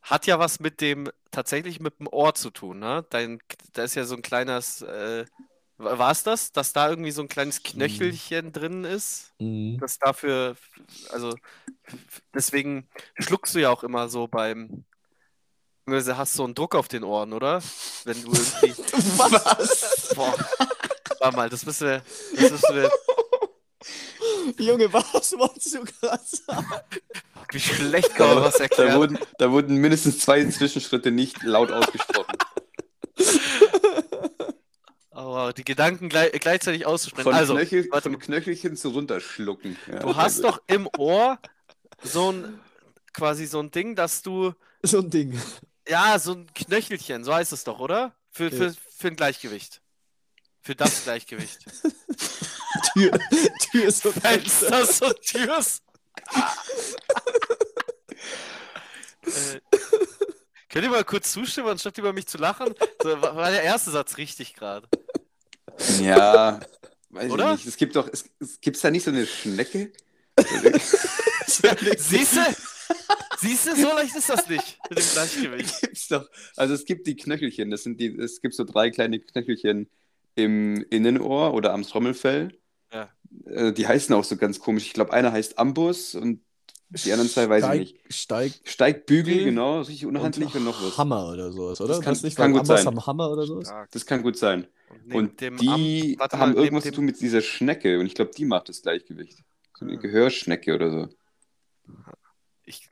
Hat ja was mit dem, tatsächlich mit dem Ohr zu tun, ne? Dein, da ist ja so ein kleines, äh, war es das, dass da irgendwie so ein kleines Knöchelchen drin ist? Mhm. Das dafür, also deswegen schluckst du ja auch immer so beim, beziehungsweise hast so einen Druck auf den Ohren, oder? Wenn du irgendwie, Was? boah, warte mal, das müssen wir, das müssen wir, Junge, was wolltest du gerade sagen? Wie schlecht kann man was Da erklären. wurden, da wurden mindestens zwei Zwischenschritte nicht laut ausgesprochen. Aber die Gedanken gleich, gleichzeitig auszusprechen. Von, also, Knöchel, warte von. Knöchelchen zu runterschlucken. Ja, du hast gut. doch im Ohr so ein, quasi so ein Ding, dass du, So ein Ding. ja, so ein Knöchelchen, so heißt es doch, oder? Für, Ja. für, für ein Gleichgewicht. Für das Gleichgewicht. Tür, Tür ist so Fenster so Türs. äh, könnt ihr mal kurz zustimmen, anstatt über mich zu lachen? So, war war der erste Satz richtig gerade. Ja, weiß Oder? ich nicht. Es gibt doch, es, es gibt's da nicht so eine Schnecke? Siehst du? Siehst du, so leicht ist das nicht mit dem Gleichgewicht. gibt's doch. Also es gibt die Knöchelchen, das sind die, es gibt so drei kleine Knöchelchen im Innenohr oder am Trommelfell. Äh, Die heißen auch so ganz komisch. Ich glaube, einer heißt Ambus und die anderen zwei weiß ich nicht. Steig Steigbügel, Bügel genau, richtig unhandlich und, noch was. Hammer oder sowas, oder? Das kann- Was nicht, kann gut Ambers sein. haben Hammer oder sowas? Das kann gut sein. Und dem die Am- mal, haben neben irgendwas zu tun mit dieser Schnecke und ich glaube, die macht das Gleichgewicht. So eine Ah. Gehörschnecke oder so. Ich,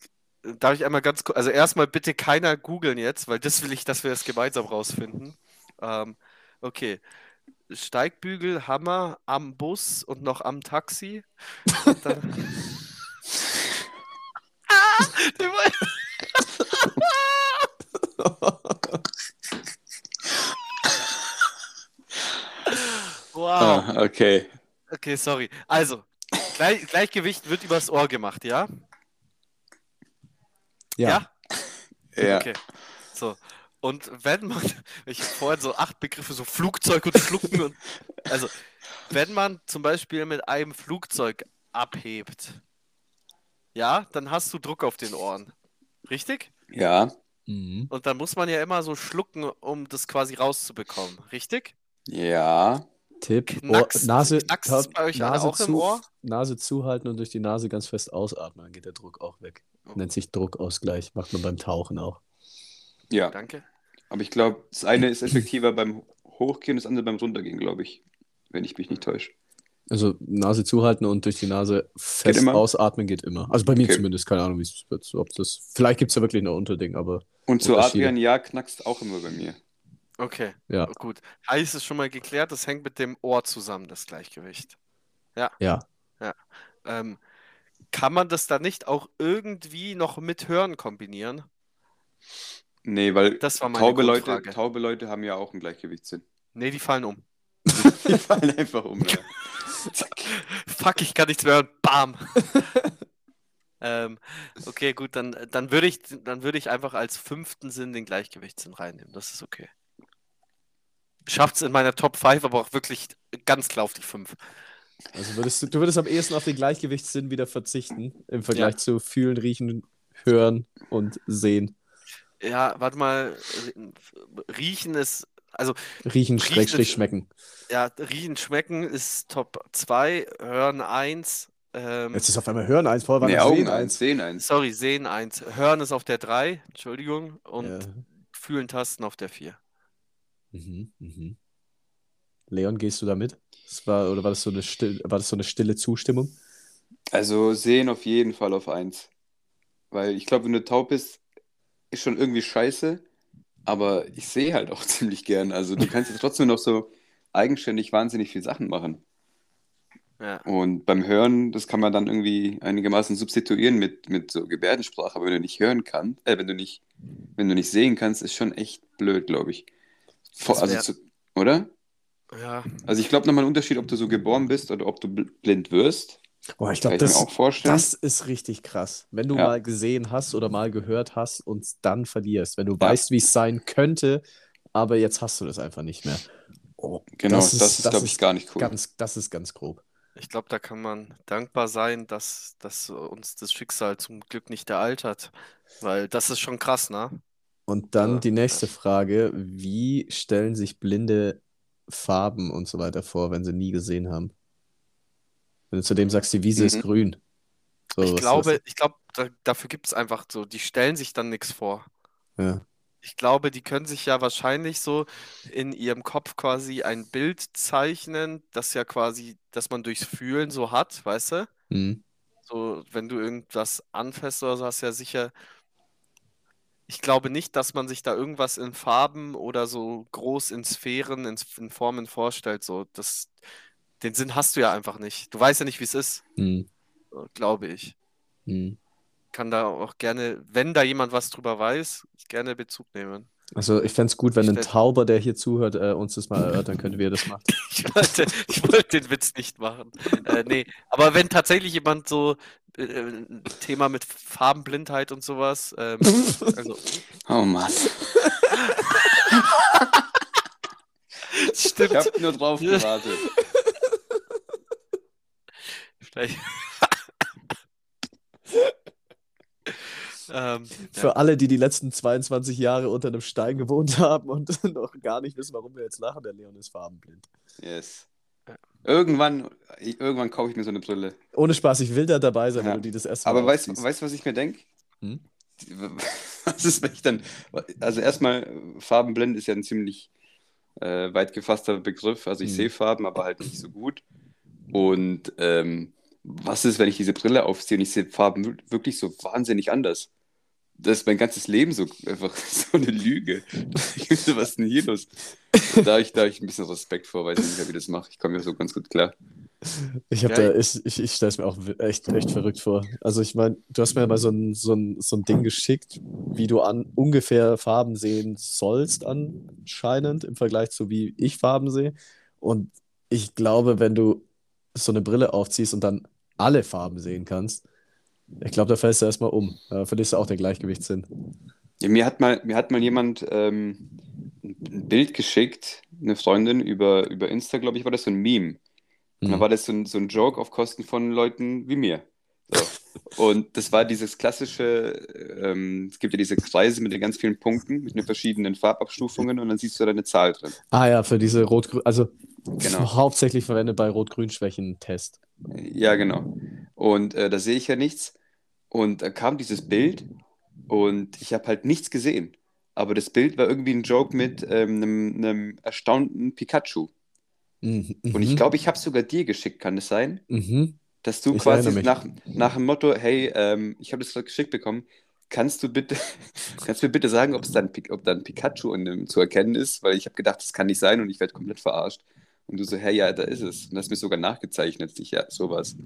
darf ich einmal ganz kurz, also erstmal bitte keiner googeln jetzt, weil das will ich, dass wir das gemeinsam rausfinden. Ähm, okay. Steigbügel, Hammer, am Bus und noch am Taxi. Und dann... ah, wow. Ah, okay. Okay, sorry. Also, Gleich, Gleichgewicht wird übers Ohr gemacht, ja? Ja. Ja. Okay. So. Und wenn man, ich habe vorhin so acht Begriffe, so Flugzeug und Schlucken und, also, wenn man zum Beispiel mit einem Flugzeug abhebt, ja, dann hast du Druck auf den Ohren. Richtig? Ja. Mhm. Und dann muss man ja immer so schlucken, um das quasi rauszubekommen. Richtig? Ja. Tipp, Knacks- Ohr, Nase, knacks es bei euch Nase, auch im zu, Ohr? Nase zuhalten und durch die Nase ganz fest ausatmen, dann geht der Druck auch weg. Oh. Nennt sich Druckausgleich, macht man beim Tauchen auch. Ja. Danke. Aber ich glaube, das eine ist effektiver beim Hochgehen, das andere beim Runtergehen, glaube ich. Wenn ich mich nicht täusche. Also Nase zuhalten und durch die Nase fest immer? ausatmen geht immer. Also bei mir Okay. zumindest, keine Ahnung, wie es wird. Ob das, vielleicht gibt es da wirklich ein Unterding, aber Und zu. Adrian, ja, knackst auch immer bei mir. Okay, ja, gut. Heißt es schon mal geklärt, das hängt mit dem Ohr zusammen, das Gleichgewicht. ja. Ähm, kann man das dann nicht auch irgendwie noch mit Hören kombinieren? Nee, weil Das war meine taube Leute, taube Leute haben ja auch einen Gleichgewichtssinn. Nee, die fallen um. Die fallen einfach um. Ja. Zack. Fuck, ich kann nichts mehr hören. Bam. ähm, okay, gut, dann, dann würde ich, dann würde ich einfach als fünften Sinn den Gleichgewichtssinn reinnehmen. Das ist okay. Schafft es in meiner Top 5, aber auch wirklich ganz klar auf die 5. Also würdest du, du würdest am ehesten auf den Gleichgewichtssinn wieder verzichten, im Vergleich zu fühlen, riechen, hören und sehen. Ja, warte mal. Riechen ist, also Riechen, Riechen Schrägstrich, schmecken. Ja, riechen, schmecken ist Top 2, hören 1, ähm, Jetzt ist auf einmal Hören eins, vorher war Nee, Augen Sehen eins, eins. sehen eins. sorry, sehen 1, hören ist auf der 3, Entschuldigung, und Ja. fühlen Tasten auf der 4. Mhm, mhm. Leon, gehst du da mit? Das war, oder war das, so eine still, war das so eine stille Zustimmung? Also sehen auf jeden Fall auf eins. Weil ich glaube, wenn du taub bist, ist schon irgendwie scheiße. Aber ich sehe halt auch ziemlich gern. Also du kannst jetzt trotzdem noch so eigenständig wahnsinnig viel Sachen machen. Ja. Und beim Hören, das kann man dann irgendwie einigermaßen substituieren mit, mit so Gebärdensprache. Aber wenn du nicht hören kannst, äh, wenn du nicht, wenn du nicht sehen kannst, ist schon echt blöd, glaube ich. Vor, also zu, oder? Ja, Also ich glaube nochmal ein Unterschied, ob du so geboren bist oder ob du bl- blind wirst. Boah, ich Kann glaube, das, auch vorstellen. das ist richtig krass. Wenn du Ja. mal gesehen hast oder mal gehört hast und dann verlierst. Wenn du Ja. weißt, wie es sein könnte, aber jetzt hast du das einfach nicht mehr. Oh, genau, das das ist- ist, das glaube ich, ist gar nicht cool. Ganz, das ist ganz grob. ich glaube, da kann man dankbar sein, dass, dass uns das Schicksal zum Glück nicht ereilt hat. Weil das ist schon krass, ne? Und dann Ja. die nächste Frage: Wie stellen sich Blinde Farben und so weiter vor, wenn sie nie gesehen haben? Wenn du zu dem sagst, die Wiese ist Mhm. grün. So, Ich glaube, was- ich glaube, da, dafür gibt es einfach so, die stellen sich dann nichts vor. Ja. Ich glaube, die können sich ja wahrscheinlich so in ihrem Kopf quasi ein Bild zeichnen, das ja quasi, dass man durchs Fühlen so hat, weißt du? Mhm. So, wenn du irgendwas anfasst oder so, hast du ja sicher. Ich glaube nicht, dass man sich da irgendwas in Farben oder so groß in Sphären, in, in Formen vorstellt. So, das, den Sinn hast du ja einfach nicht. Du weißt ja nicht, wie es ist, Mhm. glaube ich. Mhm. Kann da auch gerne, wenn da jemand was drüber weiß, gerne Bezug nehmen. Also ich fände es gut, wenn Ich ein Tauber, der hier zuhört, äh, uns das mal erörtern könnte, wie er das macht. Ich wollte, ich wollte den Witz nicht machen. Äh, nee, aber wenn tatsächlich jemand so äh, ein Thema mit Farbenblindheit und sowas, ähm, also Oh Mann. stimmt, Ich habe nur drauf gewartet. Vielleicht. ähm, Für ja. alle, die die letzten 22 Jahre unter einem Stein gewohnt haben und noch gar nicht wissen, warum wir jetzt lachen, der Leon ist farbenblind. Yes. Irgendwann, ich, irgendwann kaufe ich mir so eine Brille. Ohne Spaß, ich will da dabei sein, Ja. wenn du die das erste Mal Aber weißt du, was ich mir denke? Hm? Was ist, wenn ich dann. Also, erstmal, farbenblind ist ja ein ziemlich äh, weit gefasster Begriff. Also, ich Hm. sehe Farben, aber halt nicht so gut. Und ähm, was ist, wenn ich diese Brille aufziehe und ich sehe Farben wir- wirklich so wahnsinnig anders? Das ist mein ganzes Leben so einfach so eine Lüge. Was ist denn hier los? Da habe ich, da hab ich ein bisschen Respekt vor, weiß nicht mehr, wie das mache. Ich komme mir so ganz gut klar. Ich, Ja, da, ich, ich, ich stelle es mir auch echt, echt verrückt vor. Also ich meine, du hast mir mal so ein, so, ein, so ein Ding geschickt, wie du an ungefähr Farben sehen sollst anscheinend im Vergleich zu wie ich Farben sehe. Und ich glaube, wenn du so eine Brille aufziehst und dann alle Farben sehen kannst, ich glaube, da fällst du erstmal um. Da verlierst du auch den Gleichgewichtssinn. Ja, mir hat mal, mir hat mal jemand ähm, ein Bild geschickt, eine Freundin, über, über Insta, glaube ich, war das so ein Meme. Und dann Mhm. war das so ein, so ein Joke auf Kosten von Leuten wie mir. So. Und das war dieses klassische, ähm, es gibt ja diese Kreise mit den ganz vielen Punkten, mit den verschiedenen Farbabstufungen und dann siehst du da eine Zahl drin. Ah ja, für diese Rot-Grün, also Genau. hauptsächlich verwendet bei Rot-Grün-Schwächen-Test. Ja, genau. Und äh, da sehe ich ja nichts. Und da kam dieses Bild und ich habe halt nichts gesehen. Aber das Bild war irgendwie ein Joke mit ähm, einem, einem erstaunten Pikachu. Mhm. Und ich glaube, ich habe es sogar dir geschickt, kann es sein? Mhm. Dass du Ich quasi nach, nach dem Motto, hey, ähm, ich habe das gerade geschickt bekommen, kannst du bitte, kannst du mir bitte sagen, ob es dann, ob da ein Pikachu in dem zu erkennen ist? Weil ich habe gedacht, das kann nicht sein und ich werde komplett verarscht. Und du so, hey, ja, da ist es. Und hast mir sogar nachgezeichnet. Ich, ja, sowas.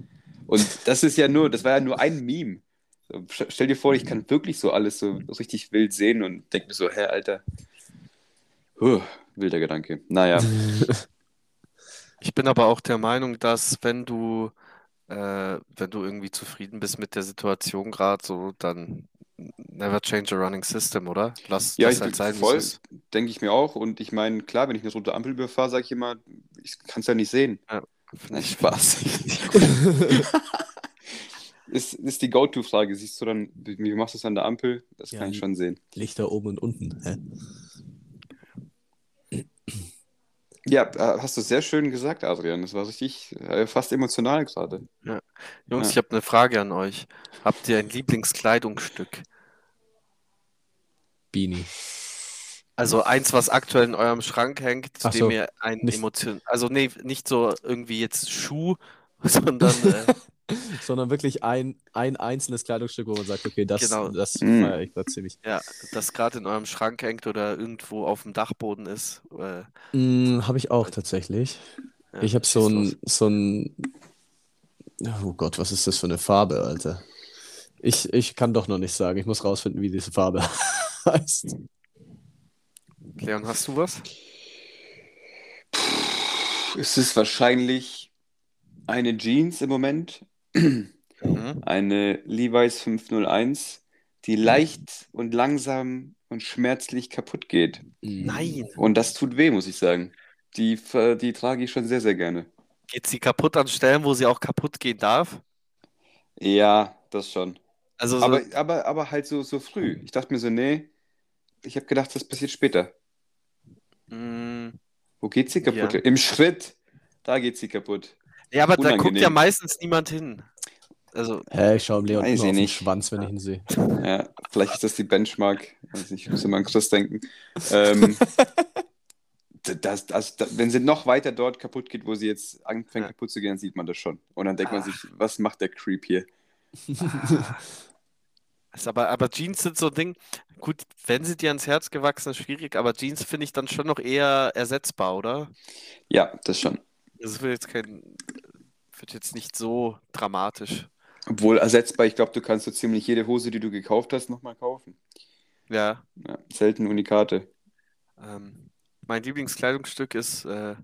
Und das ist ja nur, das war ja nur ein Meme. So, Stell dir vor, ich kann wirklich so alles so richtig wild sehen und denke mir so, hä, Alter. Puh, wilder Gedanke. Naja, Ich bin aber auch der Meinung, dass wenn du, äh, wenn du irgendwie zufrieden bist mit der Situation gerade, so dann never change a running system, oder? Lass Ja, das ich halt sein, voll, denke ich mir auch. Und ich meine, klar, wenn ich eine rote Ampel überfahre, sage ich immer, ich kann es ja nicht sehen. Nein, ich- Spaß. ist, ist die Go-To-Frage. Siehst du dann, wie wie machst du es an der Ampel? Das Ja, kann ich schon sehen. Lichter oben und unten. Hä? Ja, äh, hast du sehr schön gesagt, Adrian. Das war richtig, äh, fast emotional gerade. Jungs, Ja. ich habe eine Frage an euch. Habt ihr ein Lieblingskleidungsstück? Beanie. Also eins, was aktuell in eurem Schrank hängt, zu Ach dem so, ihr ein Emotion, also nee, nicht so irgendwie jetzt Schuh, sondern äh, Sondern wirklich ein, ein einzelnes Kleidungsstück, wo man sagt, okay, das, Genau. das feiere ich gerade ziemlich. ja, das gerade in eurem Schrank hängt oder irgendwo auf dem Dachboden ist. Äh, Mm, habe ich auch tatsächlich. ja, Ich habe so ein, so ein. Oh Gott, was ist das für eine Farbe, Alter? Ich, ich kann doch noch nicht sagen. Ich muss rausfinden, wie diese Farbe heißt. Leon, hast du was? Es ist wahrscheinlich eine Jeans im Moment. Eine Levi's 501, die leicht und langsam und schmerzlich kaputt geht. Nein. Und das tut weh, muss ich sagen. Die, ver- die trage ich schon sehr, sehr gerne. Geht sie kaputt an Stellen, wo sie auch kaputt gehen darf? Ja, das schon. Also so, Aber, aber, aber halt so, so früh. Ich dachte mir so, nee, ich habe gedacht, das passiert später. mh, Wo geht sie kaputt? Ja. Im Schritt, da geht sie kaputt. Ja, aber da guckt Unangenehm. ja meistens niemand hin. Also, Hä, ich schaue dem Leon ich auf den nicht. Schwanz, wenn ich ihn sehe. Ja, Vielleicht ist das die Benchmark. Also ich muss immer an Chris denken. Ähm, das, das, das, wenn sie noch weiter dort kaputt geht, wo sie jetzt anfängt Ja. kaputt zu gehen, dann sieht man das schon. Und dann denkt man Ah. sich, was macht der Creep hier? Ist aber, aber Jeans sind so ein Ding, gut, wenn sie dir ans Herz gewachsen ist, schwierig, aber Jeans finde ich dann schon noch eher ersetzbar, oder? Ja, das schon. Das wird jetzt kein, wird jetzt nicht so dramatisch. Obwohl ersetzbar, ich glaube, du kannst so ziemlich jede Hose, die du gekauft hast, nochmal kaufen. Ja, Ja, selten Unikate. ähm, mein Lieblingskleidungsstück ist, äh,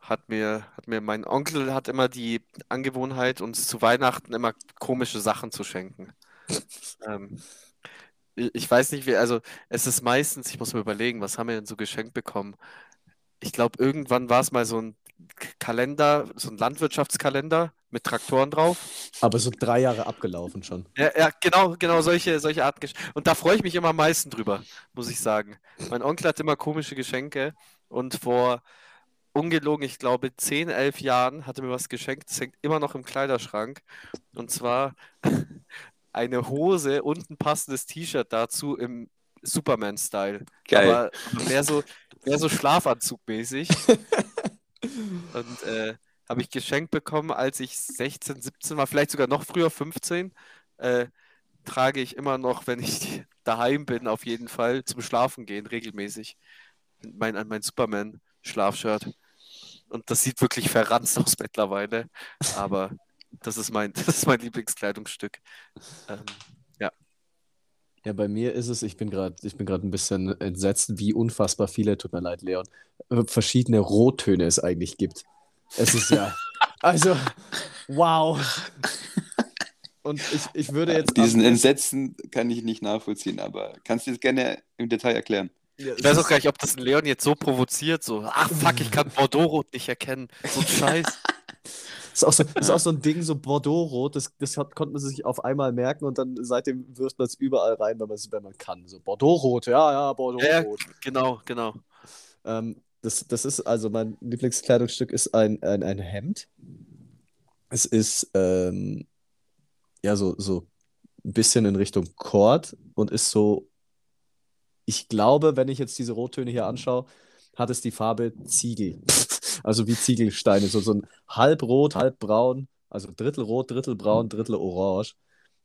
hat mir, hat mir, mein Onkel hat immer die Angewohnheit, uns zu Weihnachten immer komische Sachen zu schenken. Ähm, ich weiß nicht, wie, also es ist meistens, ich muss mir überlegen, was haben wir denn so geschenkt bekommen? Ich glaube, irgendwann war es mal so ein Kalender, so ein Landwirtschaftskalender mit Traktoren drauf. Aber so drei Jahre abgelaufen schon. Ja, ja, genau, genau, solche, solche Arten. Gesch- Und da freue ich mich immer am meisten drüber, muss ich sagen. Mein Onkel hat immer komische Geschenke und vor ungelogen, ich glaube, 10, 11 Jahren hat er mir was geschenkt. Das hängt immer noch im Kleiderschrank. Und zwar eine Hose und ein passendes T-Shirt dazu im Superman-Style. Geil. Aber, aber mehr so, mehr so Schlafanzugmäßig. Und äh, habe ich geschenkt bekommen, als ich 16, 17 war, vielleicht sogar noch früher, 15. Äh, trage ich immer noch, wenn ich daheim bin, auf jeden Fall zum Schlafen gehen, regelmäßig. Mein, mein Superman-Schlafshirt. Und das sieht wirklich verranzt aus mittlerweile. Aber das ist mein, das ist mein Lieblingskleidungsstück. Ähm, Ja, bei mir ist es, ich bin gerade, ich bin gerade ein bisschen entsetzt, wie unfassbar viele, tut mir leid, Leon, äh, verschiedene Rottöne es eigentlich gibt. Es ist ja, also, wow. Und ich, ich würde jetzt. Diesen Entsetzen kann ich nicht nachvollziehen, aber kannst du das gerne im Detail erklären? Ja, ich weiß auch gar nicht, ob das ein Leon jetzt so provoziert, so, ach fuck, ich kann Bordeaux-Rot nicht erkennen. So ein Scheiß. Ist auch so, ist auch so ein Ding, so Bordeaux-Rot, das, das hat, konnte man sich auf einmal merken und dann seitdem wirft man es überall rein, wenn man es wenn man kann. So Bordeaux-Rot, ja, ja, Ja, ja, Bordeaux-Rot. genau, genau. Ähm, das, das ist also mein Lieblingskleidungsstück ist ein, ein, ein Hemd. Es ist ähm, ja so, so ein bisschen in Richtung Kord und ist so, ich glaube, wenn ich jetzt diese Rottöne hier anschaue, hat es die Farbe Ziegel. Also wie Ziegelsteine, so, so ein halb rot, halb braun, also Drittel rot, Drittel braun, Drittel orange.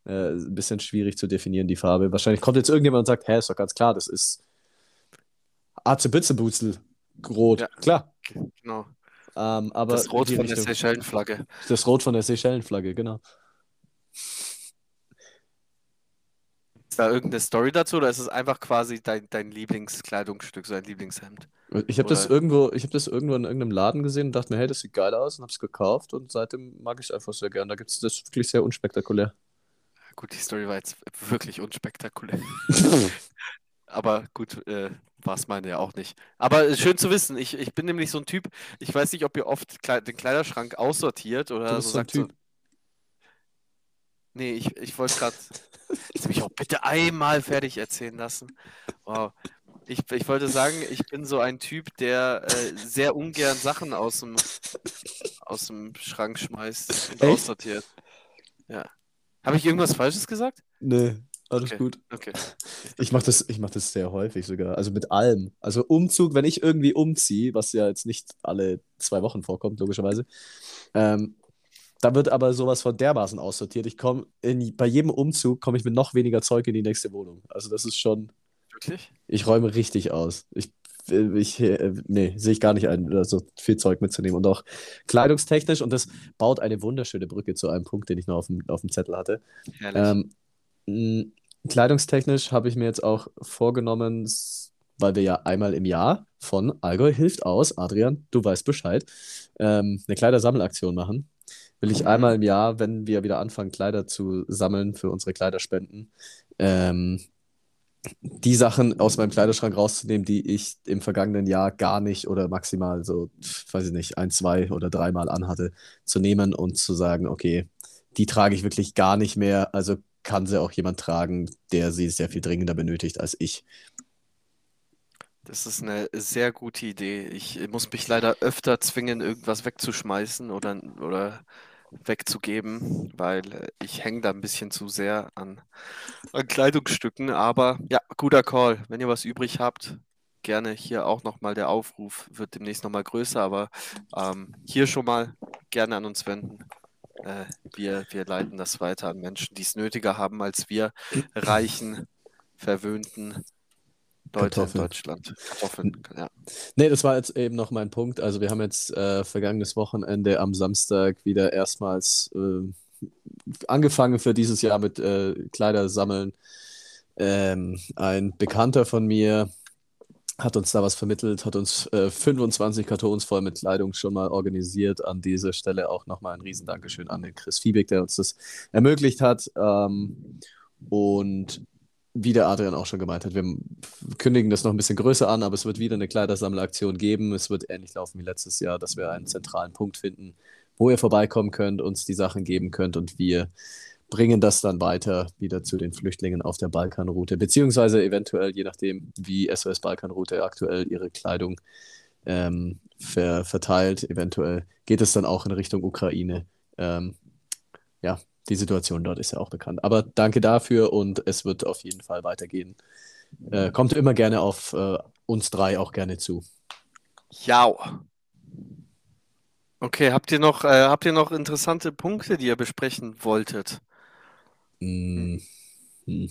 Äh, ein bisschen schwierig zu definieren, die Farbe. Wahrscheinlich kommt jetzt irgendjemand und sagt, hä, ist doch ganz klar, das ist Azebitzebutzel rot. Ja. Klar. genau. Ähm, aber Das Rot von der Richtung- Seychellenflagge. das Rot von der Seychellenflagge, genau. Da irgendeine Story dazu oder ist es einfach quasi dein, dein Lieblingskleidungsstück, so ein Lieblingshemd? Ich habe das irgendwo, ich habe das irgendwo in irgendeinem Laden gesehen und dachte mir, hey, das sieht geil aus und habe es gekauft und seitdem mag ich es einfach sehr gern. Da gibt es das wirklich sehr unspektakulär. Gut, die Story war jetzt wirklich unspektakulär. Aber gut, äh, war es meine ja auch nicht. Aber äh, schön zu wissen. Ich, ich bin nämlich so ein Typ, ich weiß nicht, ob ihr oft Kle den Kleiderschrank aussortiert oder so so sagt so. Nee, ich, ich wollte gerade. Jetzt mich auch bitte einmal fertig erzählen lassen. Wow. Ich, ich wollte sagen, ich bin so ein Typ, der äh, sehr ungern Sachen aus dem, aus dem Schrank schmeißt und Echt? aussortiert. Ja. Habe ich irgendwas Falsches gesagt? Nee, alles Okay. gut. Okay. Ich mache das, ich mach das sehr häufig sogar. Also mit allem. Also Umzug, wenn ich irgendwie umziehe, was ja jetzt nicht alle zwei Wochen vorkommt, logischerweise, ähm, da wird aber sowas von dermaßen aussortiert. Ich komme bei jedem Umzug komme ich mit noch weniger Zeug in die nächste Wohnung. Also das ist schon, Wirklich? ich räume richtig aus. Ich, ich äh, nee, sehe ich gar nicht ein, so viel Zeug mitzunehmen. Und auch kleidungstechnisch, und das baut eine wunderschöne Brücke zu einem Punkt, den ich noch auf dem, auf dem Zettel hatte. Herrlich. Ähm, kleidungstechnisch habe ich mir jetzt auch vorgenommen, weil wir ja einmal im Jahr von Allgäu hilft aus, Adrian, du weißt Bescheid, ähm, eine Kleidersammelaktion machen. Will ich einmal im Jahr, wenn wir wieder anfangen, Kleider zu sammeln für unsere Kleiderspenden, ähm, die Sachen aus meinem Kleiderschrank rauszunehmen, die ich im vergangenen Jahr gar nicht oder maximal so, weiß ich nicht, ein, zwei oder dreimal anhatte, zu nehmen und zu sagen, okay, die trage ich wirklich gar nicht mehr, also kann sie auch jemand tragen, der sie sehr viel dringender benötigt als ich. Das ist eine sehr gute Idee. Ich muss mich leider öfter zwingen, irgendwas wegzuschmeißen oder, oder wegzugeben, weil äh, ich hänge da ein bisschen zu sehr an, an Kleidungsstücken. Aber ja, guter Call. Wenn ihr was übrig habt, gerne hier auch nochmal der Aufruf, wird demnächst nochmal größer, aber ähm, hier schon mal gerne an uns wenden. Äh, wir, wir leiten das weiter an Menschen, die es nötiger haben als wir, reichen, verwöhnten Leute Kartoffeln. in Deutschland. Kartoffeln, ja. Nee, das war jetzt eben noch mein Punkt. Also wir haben jetzt äh, vergangenes Wochenende am Samstag wieder erstmals äh, angefangen für dieses Jahr mit äh, Kleidersammeln. Ähm, ein Bekannter von mir hat uns da was vermittelt, hat uns äh, 25 Kartons voll mit Kleidung schon mal organisiert. An dieser Stelle auch nochmal ein riesen Dankeschön an den Chris Fiebig, der uns das ermöglicht hat. Ähm, und wie der Adrian auch schon gemeint hat, wir kündigen das noch ein bisschen größer an, aber es wird wieder eine Kleidersammelaktion geben. Es wird ähnlich laufen wie letztes Jahr, dass wir einen zentralen Punkt finden, wo ihr vorbeikommen könnt, uns die Sachen geben könnt und wir bringen das dann weiter wieder zu den Flüchtlingen auf der Balkanroute, beziehungsweise eventuell, je nachdem, wie SOS Balkanroute aktuell ihre Kleidung ähm, ver verteilt, eventuell geht es dann auch in Richtung Ukraine. Ähm, ja, die Situation dort ist ja auch bekannt. Aber danke dafür und es wird auf jeden Fall weitergehen. Äh, kommt immer gerne auf äh, uns drei auch gerne zu. Ja. Okay, habt ihr noch, äh, habt ihr noch interessante Punkte, die ihr besprechen wolltet? Mm, hm.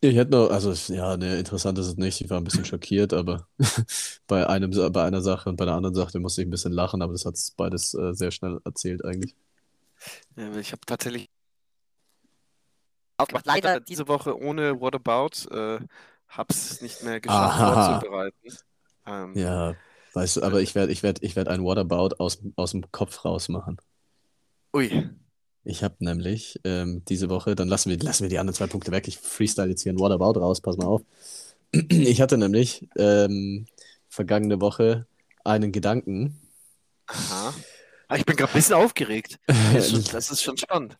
Ich hätte noch, also ja, ne, interessant ist es nicht. Ich war ein bisschen schockiert, aber bei einem, bei einer Sache und bei der anderen Sache musste ich ein bisschen lachen, aber das hat es beides äh, sehr schnell erzählt eigentlich. Ja, ich habe tatsächlich auch leider diese Woche ohne What About, äh, hab's nicht mehr geschafft Aha. vorzubereiten. Ähm, Ja, weißt du, aber ich werde ich werd, ich werd ein Whatabout aus, aus dem Kopf rausmachen. Ui, Ich habe nämlich ähm, diese Woche, dann lassen wir, lassen wir die anderen zwei Punkte weg. Ich freestyle jetzt hier ein Whatabout raus, pass mal auf. Ich hatte nämlich ähm, vergangene Woche einen Gedanken. aha. Ah, ich bin gerade ein bisschen aufgeregt. Das ist schon, das ist schon spannend.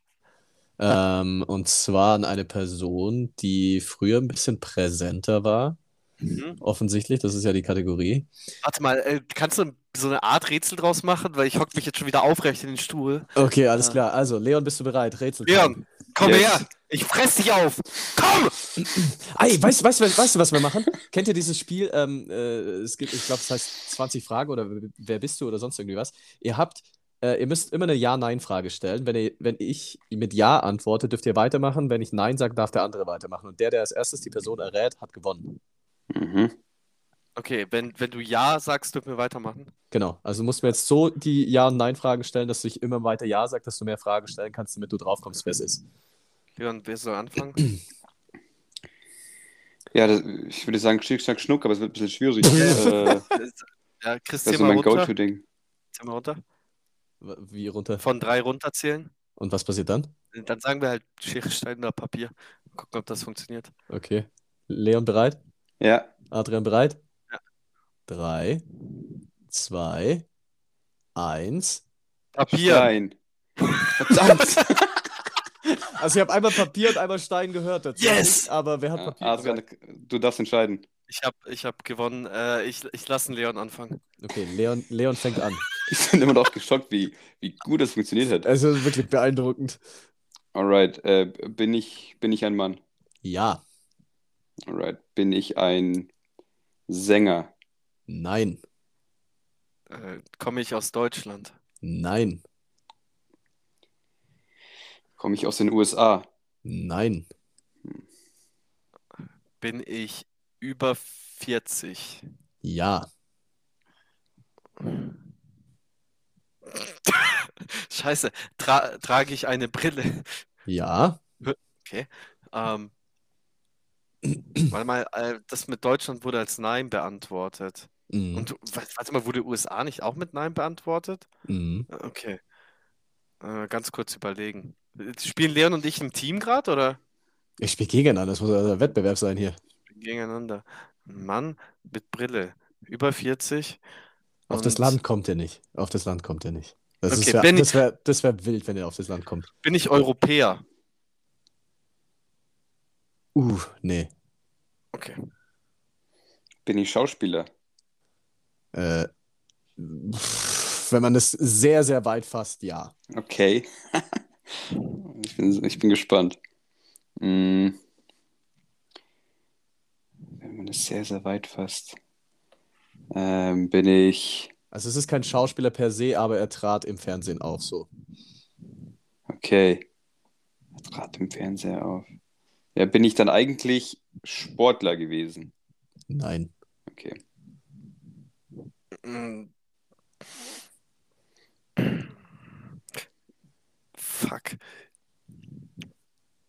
Ähm, und zwar an eine Person, die früher ein bisschen präsenter war. Mhm. Offensichtlich, das ist ja die Kategorie. Warte mal, äh, kannst du so eine Art Rätsel draus machen? Weil ich hock mich jetzt schon wieder aufrecht in den Stuhl. Okay, alles Ja. klar. Also, Leon, bist du bereit? Rätsel. Leon, komm Yes. her! Ich fress dich auf! Komm! Ey, weißt, weißt, du, weißt du, was wir machen? Kennt ihr dieses Spiel? Ähm, äh, es gibt, ich glaube, es heißt 20 Fragen oder wer bist du oder sonst irgendwie was. Ihr habt, äh, ihr müsst immer eine Ja-Nein-Frage stellen. Wenn, ihr, wenn ich mit Ja antworte, dürft ihr weitermachen. Wenn ich Nein sage, darf der andere weitermachen. Und der, der als erstes die Person errät, hat gewonnen. Mhm. Okay, wenn, wenn du Ja sagst, dürfen wir weitermachen. Genau. Also du musst mir jetzt so die Ja- und Nein-Fragen stellen, dass ich immer weiter Ja sage, dass du mehr Fragen stellen kannst, damit du draufkommst, wer es ist. Leon, wer soll anfangen? Ja, das, ich würde sagen Schick, Schnack, Schnuck, aber es wird ein bisschen schwierig. äh, ja, Chris, das ist so mein runter. Go-To-Ding. Zähl mal runter. Wie runter? Von drei runterzählen. Und was passiert dann? Dann sagen wir halt Schere, Stein oder Papier. Gucken, ob das funktioniert. Okay. Leon bereit? Ja, Adrian bereit? Ja. Drei, zwei, eins. Papier! Stein. Verdammt. Also ich habe einmal Papier und einmal Stein gehört dazu. Yes! Aber wer hat Ja, Papier Adrian, du darfst entscheiden. Ich habe ich hab gewonnen. Äh, ich ich lasse Leon anfangen. Okay, Leon, Leon fängt an. Ich bin immer noch geschockt, wie, wie gut das funktioniert hat. Also wirklich beeindruckend. Alright, äh, bin ich, bin ich ein Mann? Ja, Alright, bin ich ein Sänger? nein, Äh, Komme ich aus Deutschland? nein, Komme ich aus den USA? nein, Bin ich über 40? ja, Scheiße. Tra trage ich eine Brille? ja, Ähm, weil mal, äh, das mit Deutschland wurde als Nein beantwortet. mhm. Und warte mal, wurde USA nicht auch mit Nein beantwortet? mhm. Äh, Okay. Äh, ganz kurz überlegen. Spielen Leon und ich im Team gerade oder Ich spiele gegeneinander, das muss also ein Wettbewerb sein hier. gegeneinander? Ein Mann mit Brille, über 40. Auf das Land kommt er nicht. Auf das Land kommt er nicht. Das Okay, wär, ich- das wäre das wär wild, wenn er auf das Land kommt. Bin ich Europäer? Uh, nee. Okay. Bin ich Schauspieler? Äh, Wenn man das sehr, sehr weit fasst, ja. Okay. ich, bin, ich bin gespannt. Hm. Wenn man das sehr, sehr weit fasst, ähm, bin ich. Also es ist kein Schauspieler per se, aber er trat im Fernsehen auf so. Okay. Er trat im Fernseher auf. Ja, bin ich dann eigentlich Sportler gewesen? Nein. Okay. Fuck.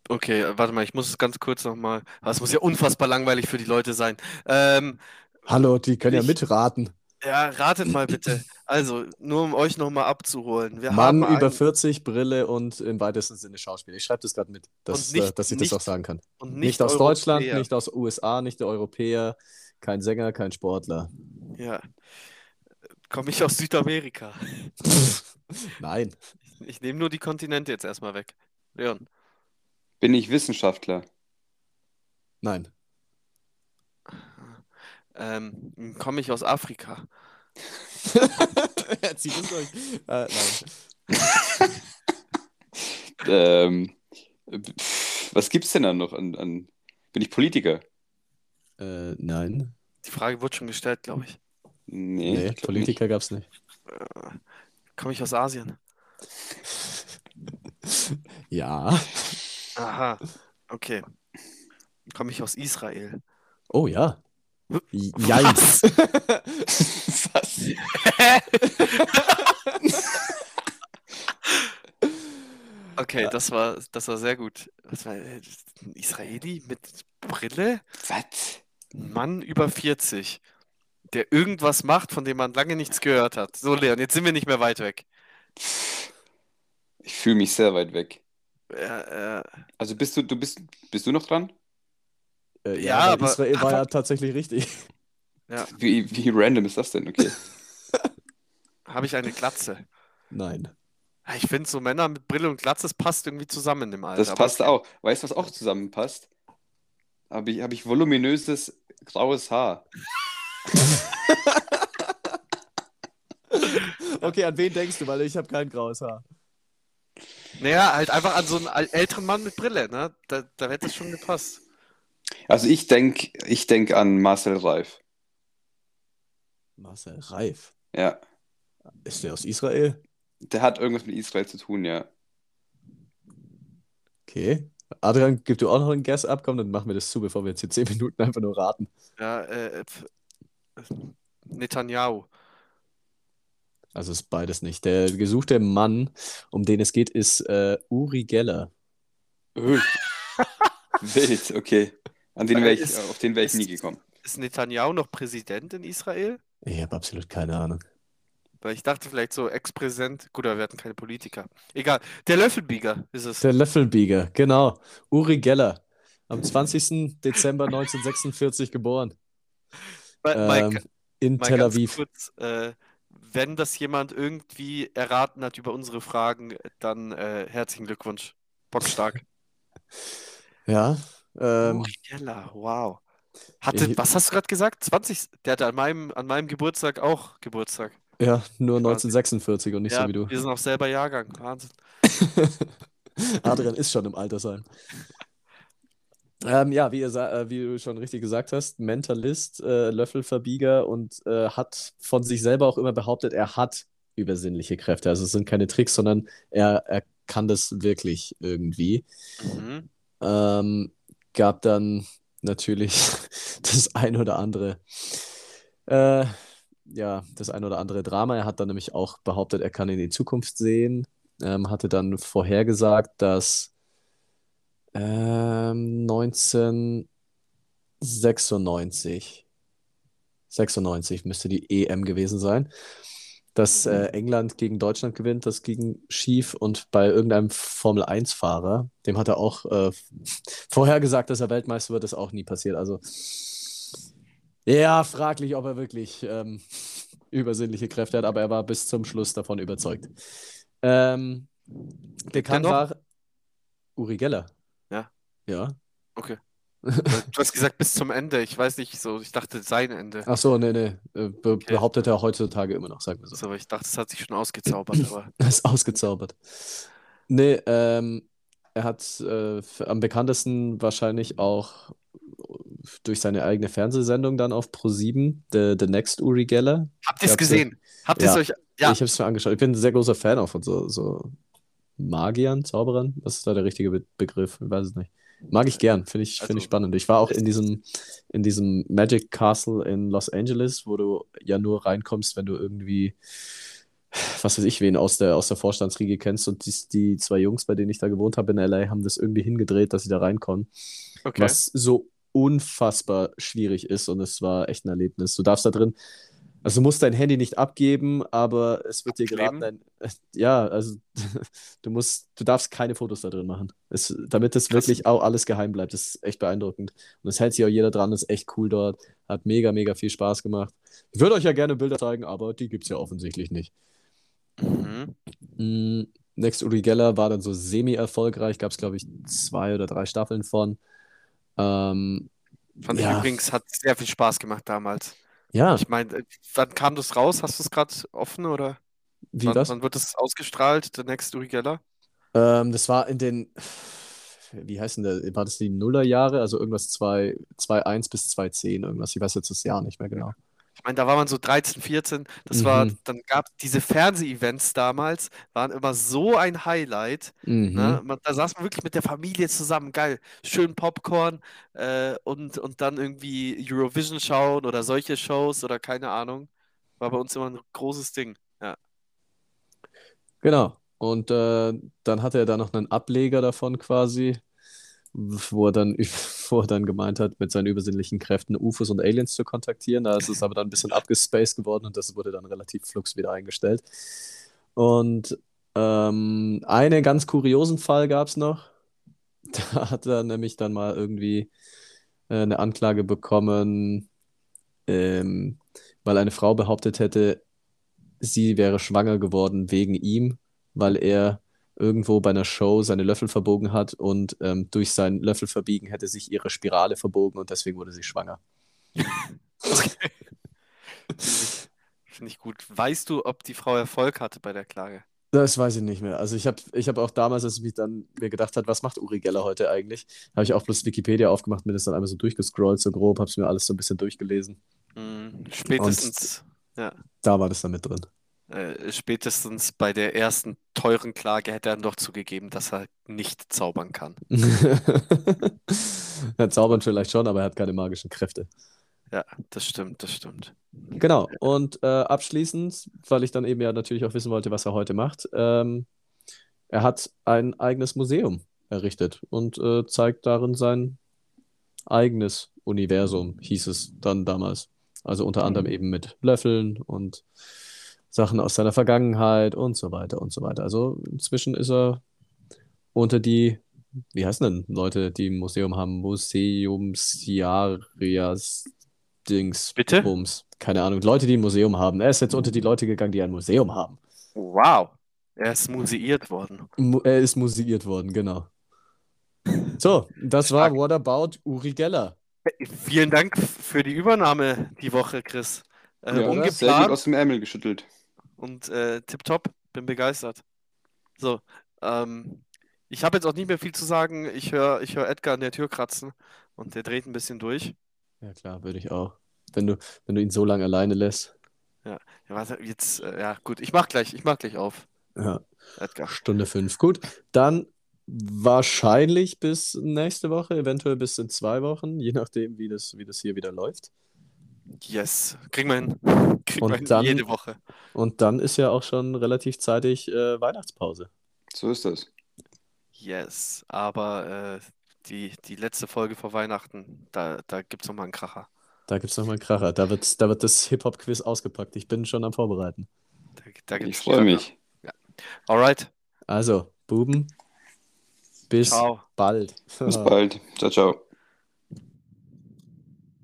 Okay, warte mal, ich muss es ganz kurz nochmal. Es muss ja unfassbar langweilig für die Leute sein. Ähm, Hallo, die können ja Ich- mitraten. ja, ratet mal bitte. Also, nur um euch nochmal abzuholen. Wir Mann haben über ein, 40, Brille und im weitesten Sinne Schauspieler. Ich schreibe das gerade mit, dass, nicht- äh, dass ich nicht- das auch sagen kann. und Nicht, nicht aus Deutschland, Europäer. nicht aus USA, nicht der Europäer, kein Sänger, kein Sportler. Ja. Komme ich aus Südamerika? Nein. Ich nehme nur die Kontinente jetzt erstmal weg. Leon. Bin ich Wissenschaftler? Nein. Ähm, komme ich aus Afrika? er zieht es durch. Äh, nein. Ähm, was gibt's denn da noch an, an. Bin ich Politiker? Äh, nein. Die Frage wurde schon gestellt, glaube ich. Nee, Nee, ich glaub Politiker gab es nicht. Komme ich aus Asien? Ja. Aha. Okay. Komme ich aus Israel? Oh ja. Jeins. Nicht. Was? Okay, das war, das war sehr gut. Was war, äh, ein Israeli mit Brille? Was? Ein Mann über 40, der irgendwas macht, von dem man lange nichts gehört hat. So, Leon, jetzt sind wir nicht mehr weit weg. Ich fühle mich sehr weit weg. Äh, äh, Also bist du, du bist, bist du noch dran? Äh, Ja, weil aber- Israel war aber- ja tatsächlich richtig. ja, Wie, wie random ist das denn? Okay. habe ich eine Glatze? Nein. Ja, Ich finde, so Männer mit Brille und Glatze, das passt irgendwie zusammen im Alter. Das passt okay. auch. Weißt du, was auch zusammenpasst? Habe ich, hab ich voluminöses graues Haar. Okay, an wen denkst du? Weil ich habe kein graues Haar. Naja, halt einfach an so einen älteren Mann mit Brille, ne? Da, da hätte es schon gepasst. Also ich denke ich denk an Marcel Reif. Marcel Reif. Ja. Ist der aus Israel? Der hat irgendwas mit Israel zu tun, ja. Okay. Adrian, gib du auch noch einen Guess ab, komm, dann machen wir das zu, bevor wir jetzt hier 10 Minuten einfach nur raten. Ja, äh, pf- Netanyahu. Also ist beides nicht. Der gesuchte Mann, um den es geht, ist äh, Uri Geller. Wild, okay. An den wär ich, ist- auf den wäre ich ist- nie gekommen. Ist Netanyahu noch Präsident in Israel? Ich habe absolut keine Ahnung. Weil ich dachte vielleicht so Ex-Präsident. Gut, aber wir hatten keine Politiker. Egal. Der Löffelbieger ist es. Der Löffelbieger, genau. Uri Geller. Am 20. Dezember 1946 geboren. Mal, mal, Ähm, in mal Tel Aviv. kurz, äh, wenn das jemand irgendwie erraten hat über unsere Fragen, dann äh, herzlichen Glückwunsch. Bockstark. Ja. Ähm, Uri Geller, wow. Hatte, Ich- was hast du gerade gesagt? 20? Der hatte an meinem, an meinem Geburtstag auch Geburtstag. ja, nur Quasi. 1946 und nicht ja, so wie du. wir sind auch selber Jahrgang. Wahnsinn. Adrian ist schon im Altersheim. Ähm, ja, wie, ihr, äh, wie du schon richtig gesagt hast, Mentalist, äh, Löffelverbieger und äh, hat von sich selber auch immer behauptet, er hat übersinnliche Kräfte. Also es sind keine Tricks, sondern er, er kann das wirklich irgendwie. Mhm. Ähm, gab dann natürlich das ein oder andere, äh, ja, das ein oder andere Drama. Er hat dann nämlich auch behauptet, er kann in die Zukunft sehen. Ähm, hatte dann vorhergesagt, dass ähm, 1996, 96 müsste die EM gewesen sein, dass äh, England gegen Deutschland gewinnt. Das ging schief und bei irgendeinem Formel-1-Fahrer, dem hat er auch äh, vorher gesagt, dass er Weltmeister wird, das auch nie passiert. Also ja, fraglich, ob er wirklich ähm, übersinnliche Kräfte hat, aber er war bis zum Schluss davon überzeugt. Ähm, bekannt war Uri Geller. Ja. Ja. Okay. Du hast gesagt bis zum Ende. Ich weiß nicht, so, ich dachte sein Ende. Ach so, nee, nee. äh, Be behauptet er heutzutage immer noch, sagen wir so. So, aber ich dachte, es hat sich schon ausgezaubert, aber Er ist ausgezaubert. Nee, ähm, er hat äh, am bekanntesten wahrscheinlich auch durch seine eigene Fernsehsendung dann auf Pro7, The, The Next Uri Geller. habt ihr es gesehen? Habt ihr es Ja. euch. Ja, Ich habe es mir angeschaut. Ich bin ein sehr großer Fan auch von so, so Magiern, Zauberern. Was ist da der richtige Be Begriff? Ich weiß es nicht. Mag ich gern, finde ich, finde ich Also, spannend. Ich war auch in diesem, in diesem Magic Castle in Los Angeles, wo du ja nur reinkommst, wenn du irgendwie, was weiß ich, wen aus der, aus der Vorstandsriege kennst. Und die, die zwei Jungs, bei denen ich da gewohnt habe in LA, haben das irgendwie hingedreht, dass sie da reinkommen. okay. Was so unfassbar schwierig ist und es war echt ein Erlebnis. Du darfst da drin, also du musst dein Handy nicht abgeben, aber es wird dir geraten, Abkleben? dein, ja, also du musst, du darfst keine Fotos da drin machen. Es, damit das Krass. wirklich auch alles geheim bleibt, das ist echt beeindruckend. Und es hält sich auch jeder dran, ist echt cool dort, hat mega, mega viel Spaß gemacht. Ich würde euch ja gerne Bilder zeigen, aber die gibt es ja offensichtlich nicht. Mhm. Mm, Next Uri Geller war dann so semi-erfolgreich, gab es glaube ich zwei oder drei Staffeln von. Ähm, Fand ich ja, übrigens, hat sehr viel Spaß gemacht damals. Ja, Ich meine, äh, wann kam das raus? Hast du es gerade offen oder wie wann, was? wann wird das ausgestrahlt, The Next Uri Geller? Ähm, das war in den, wie heißt denn der, war das die Nullerjahre? Also irgendwas 2, 2.1 bis 2.10, irgendwas. Ich weiß jetzt das Jahr nicht mehr genau. Ich meine, da war man so 13, 14. Das war, Mhm. dann gab diese Fernseh-Events damals, waren immer so ein Highlight. Mhm. Ne? Man, da saß man wirklich mit der Familie zusammen, geil, schön Popcorn äh, und, und dann irgendwie Eurovision schauen oder solche Shows oder keine Ahnung. War bei uns immer ein großes Ding. Ja. Genau. Und äh, dann hatte er da noch einen Ableger davon quasi, wo er dann, wo er dann gemeint hat, mit seinen übersinnlichen Kräften UFOs und Aliens zu kontaktieren. Da ist es aber dann ein bisschen abgespaced geworden und das wurde dann relativ flugs wieder eingestellt. Und ähm, einen ganz kuriosen Fall gab es noch. Da hat er nämlich dann mal irgendwie äh, eine Anklage bekommen, ähm, weil eine Frau behauptet hätte, sie wäre schwanger geworden wegen ihm, weil er irgendwo bei einer Show seine Löffel verbogen hat und ähm, durch sein Löffelverbiegen hätte sich ihre Spirale verbogen und deswegen wurde sie schwanger. Okay. Finde ich, gut. Weißt du, ob die Frau Erfolg hatte bei der Klage? Das weiß ich nicht mehr. Also ich habe ich hab auch damals, als ich dann mir gedacht hat, was macht Uri Geller heute eigentlich, habe ich auch bloß Wikipedia aufgemacht, mir das dann einmal so durchgescrollt, so grob, habe es mir alles so ein bisschen durchgelesen. Hm, spätestens, ja, Da war das dann mit drin. Äh, spätestens bei der ersten teuren Klage hätte er dann doch zugegeben, dass er nicht zaubern kann. Er zaubern vielleicht schon, aber er hat keine magischen Kräfte. Ja, das stimmt, das stimmt. Genau. Und äh, abschließend, weil ich dann eben ja natürlich auch wissen wollte, was er heute macht, ähm, er hat ein eigenes Museum errichtet und äh, zeigt darin sein eigenes Universum, hieß es dann damals. Also unter anderem eben mit Löffeln und Sachen aus seiner Vergangenheit und so weiter und so weiter. Also inzwischen ist er unter die, wie heißen denn Leute, die ein Museum haben? Museumsiarias Dings, Bitte? Bums. Keine Ahnung. Leute, die ein Museum haben. Er ist jetzt unter die Leute gegangen, die ein Museum haben. Wow. Er ist museiert worden. Mu er ist museiert worden, genau. So, das war. What About Uri Geller. Vielen Dank für die Übernahme die Woche, Chris. Äh, Ja, sehr gut ungeplant aus dem Ärmel geschüttelt. Und äh, tipptopp. Bin begeistert. So, ähm, ich habe jetzt auch nicht mehr viel zu sagen. Ich höre ich hör Edgar an der Tür kratzen und der dreht ein bisschen durch. Ja, klar, würde ich auch. Wenn du, wenn du ihn so lange alleine lässt. Ja, warte, jetzt, äh, ja, gut, ich mach gleich, ich mach gleich auf, Ja, Edgar. Stunde fünf. Gut, dann wahrscheinlich bis nächste Woche, eventuell bis in zwei Wochen, je nachdem, wie das, wie das hier wieder läuft. Yes, kriegen wir hin. Kriegen Und wir hin, dann- jede Woche. Und dann ist ja auch schon relativ zeitig äh, Weihnachtspause. So ist das. Yes, aber äh, die, die letzte Folge vor Weihnachten, da, da gibt's noch mal einen Kracher. Da gibt es nochmal einen Kracher. Da wird, da wird das Hip-Hop-Quiz ausgepackt. Ich bin schon am Vorbereiten. Da, da Ich freue mich. Alright, Also, Buben, bis ciao. bald. Bis bald. Ciao, ciao.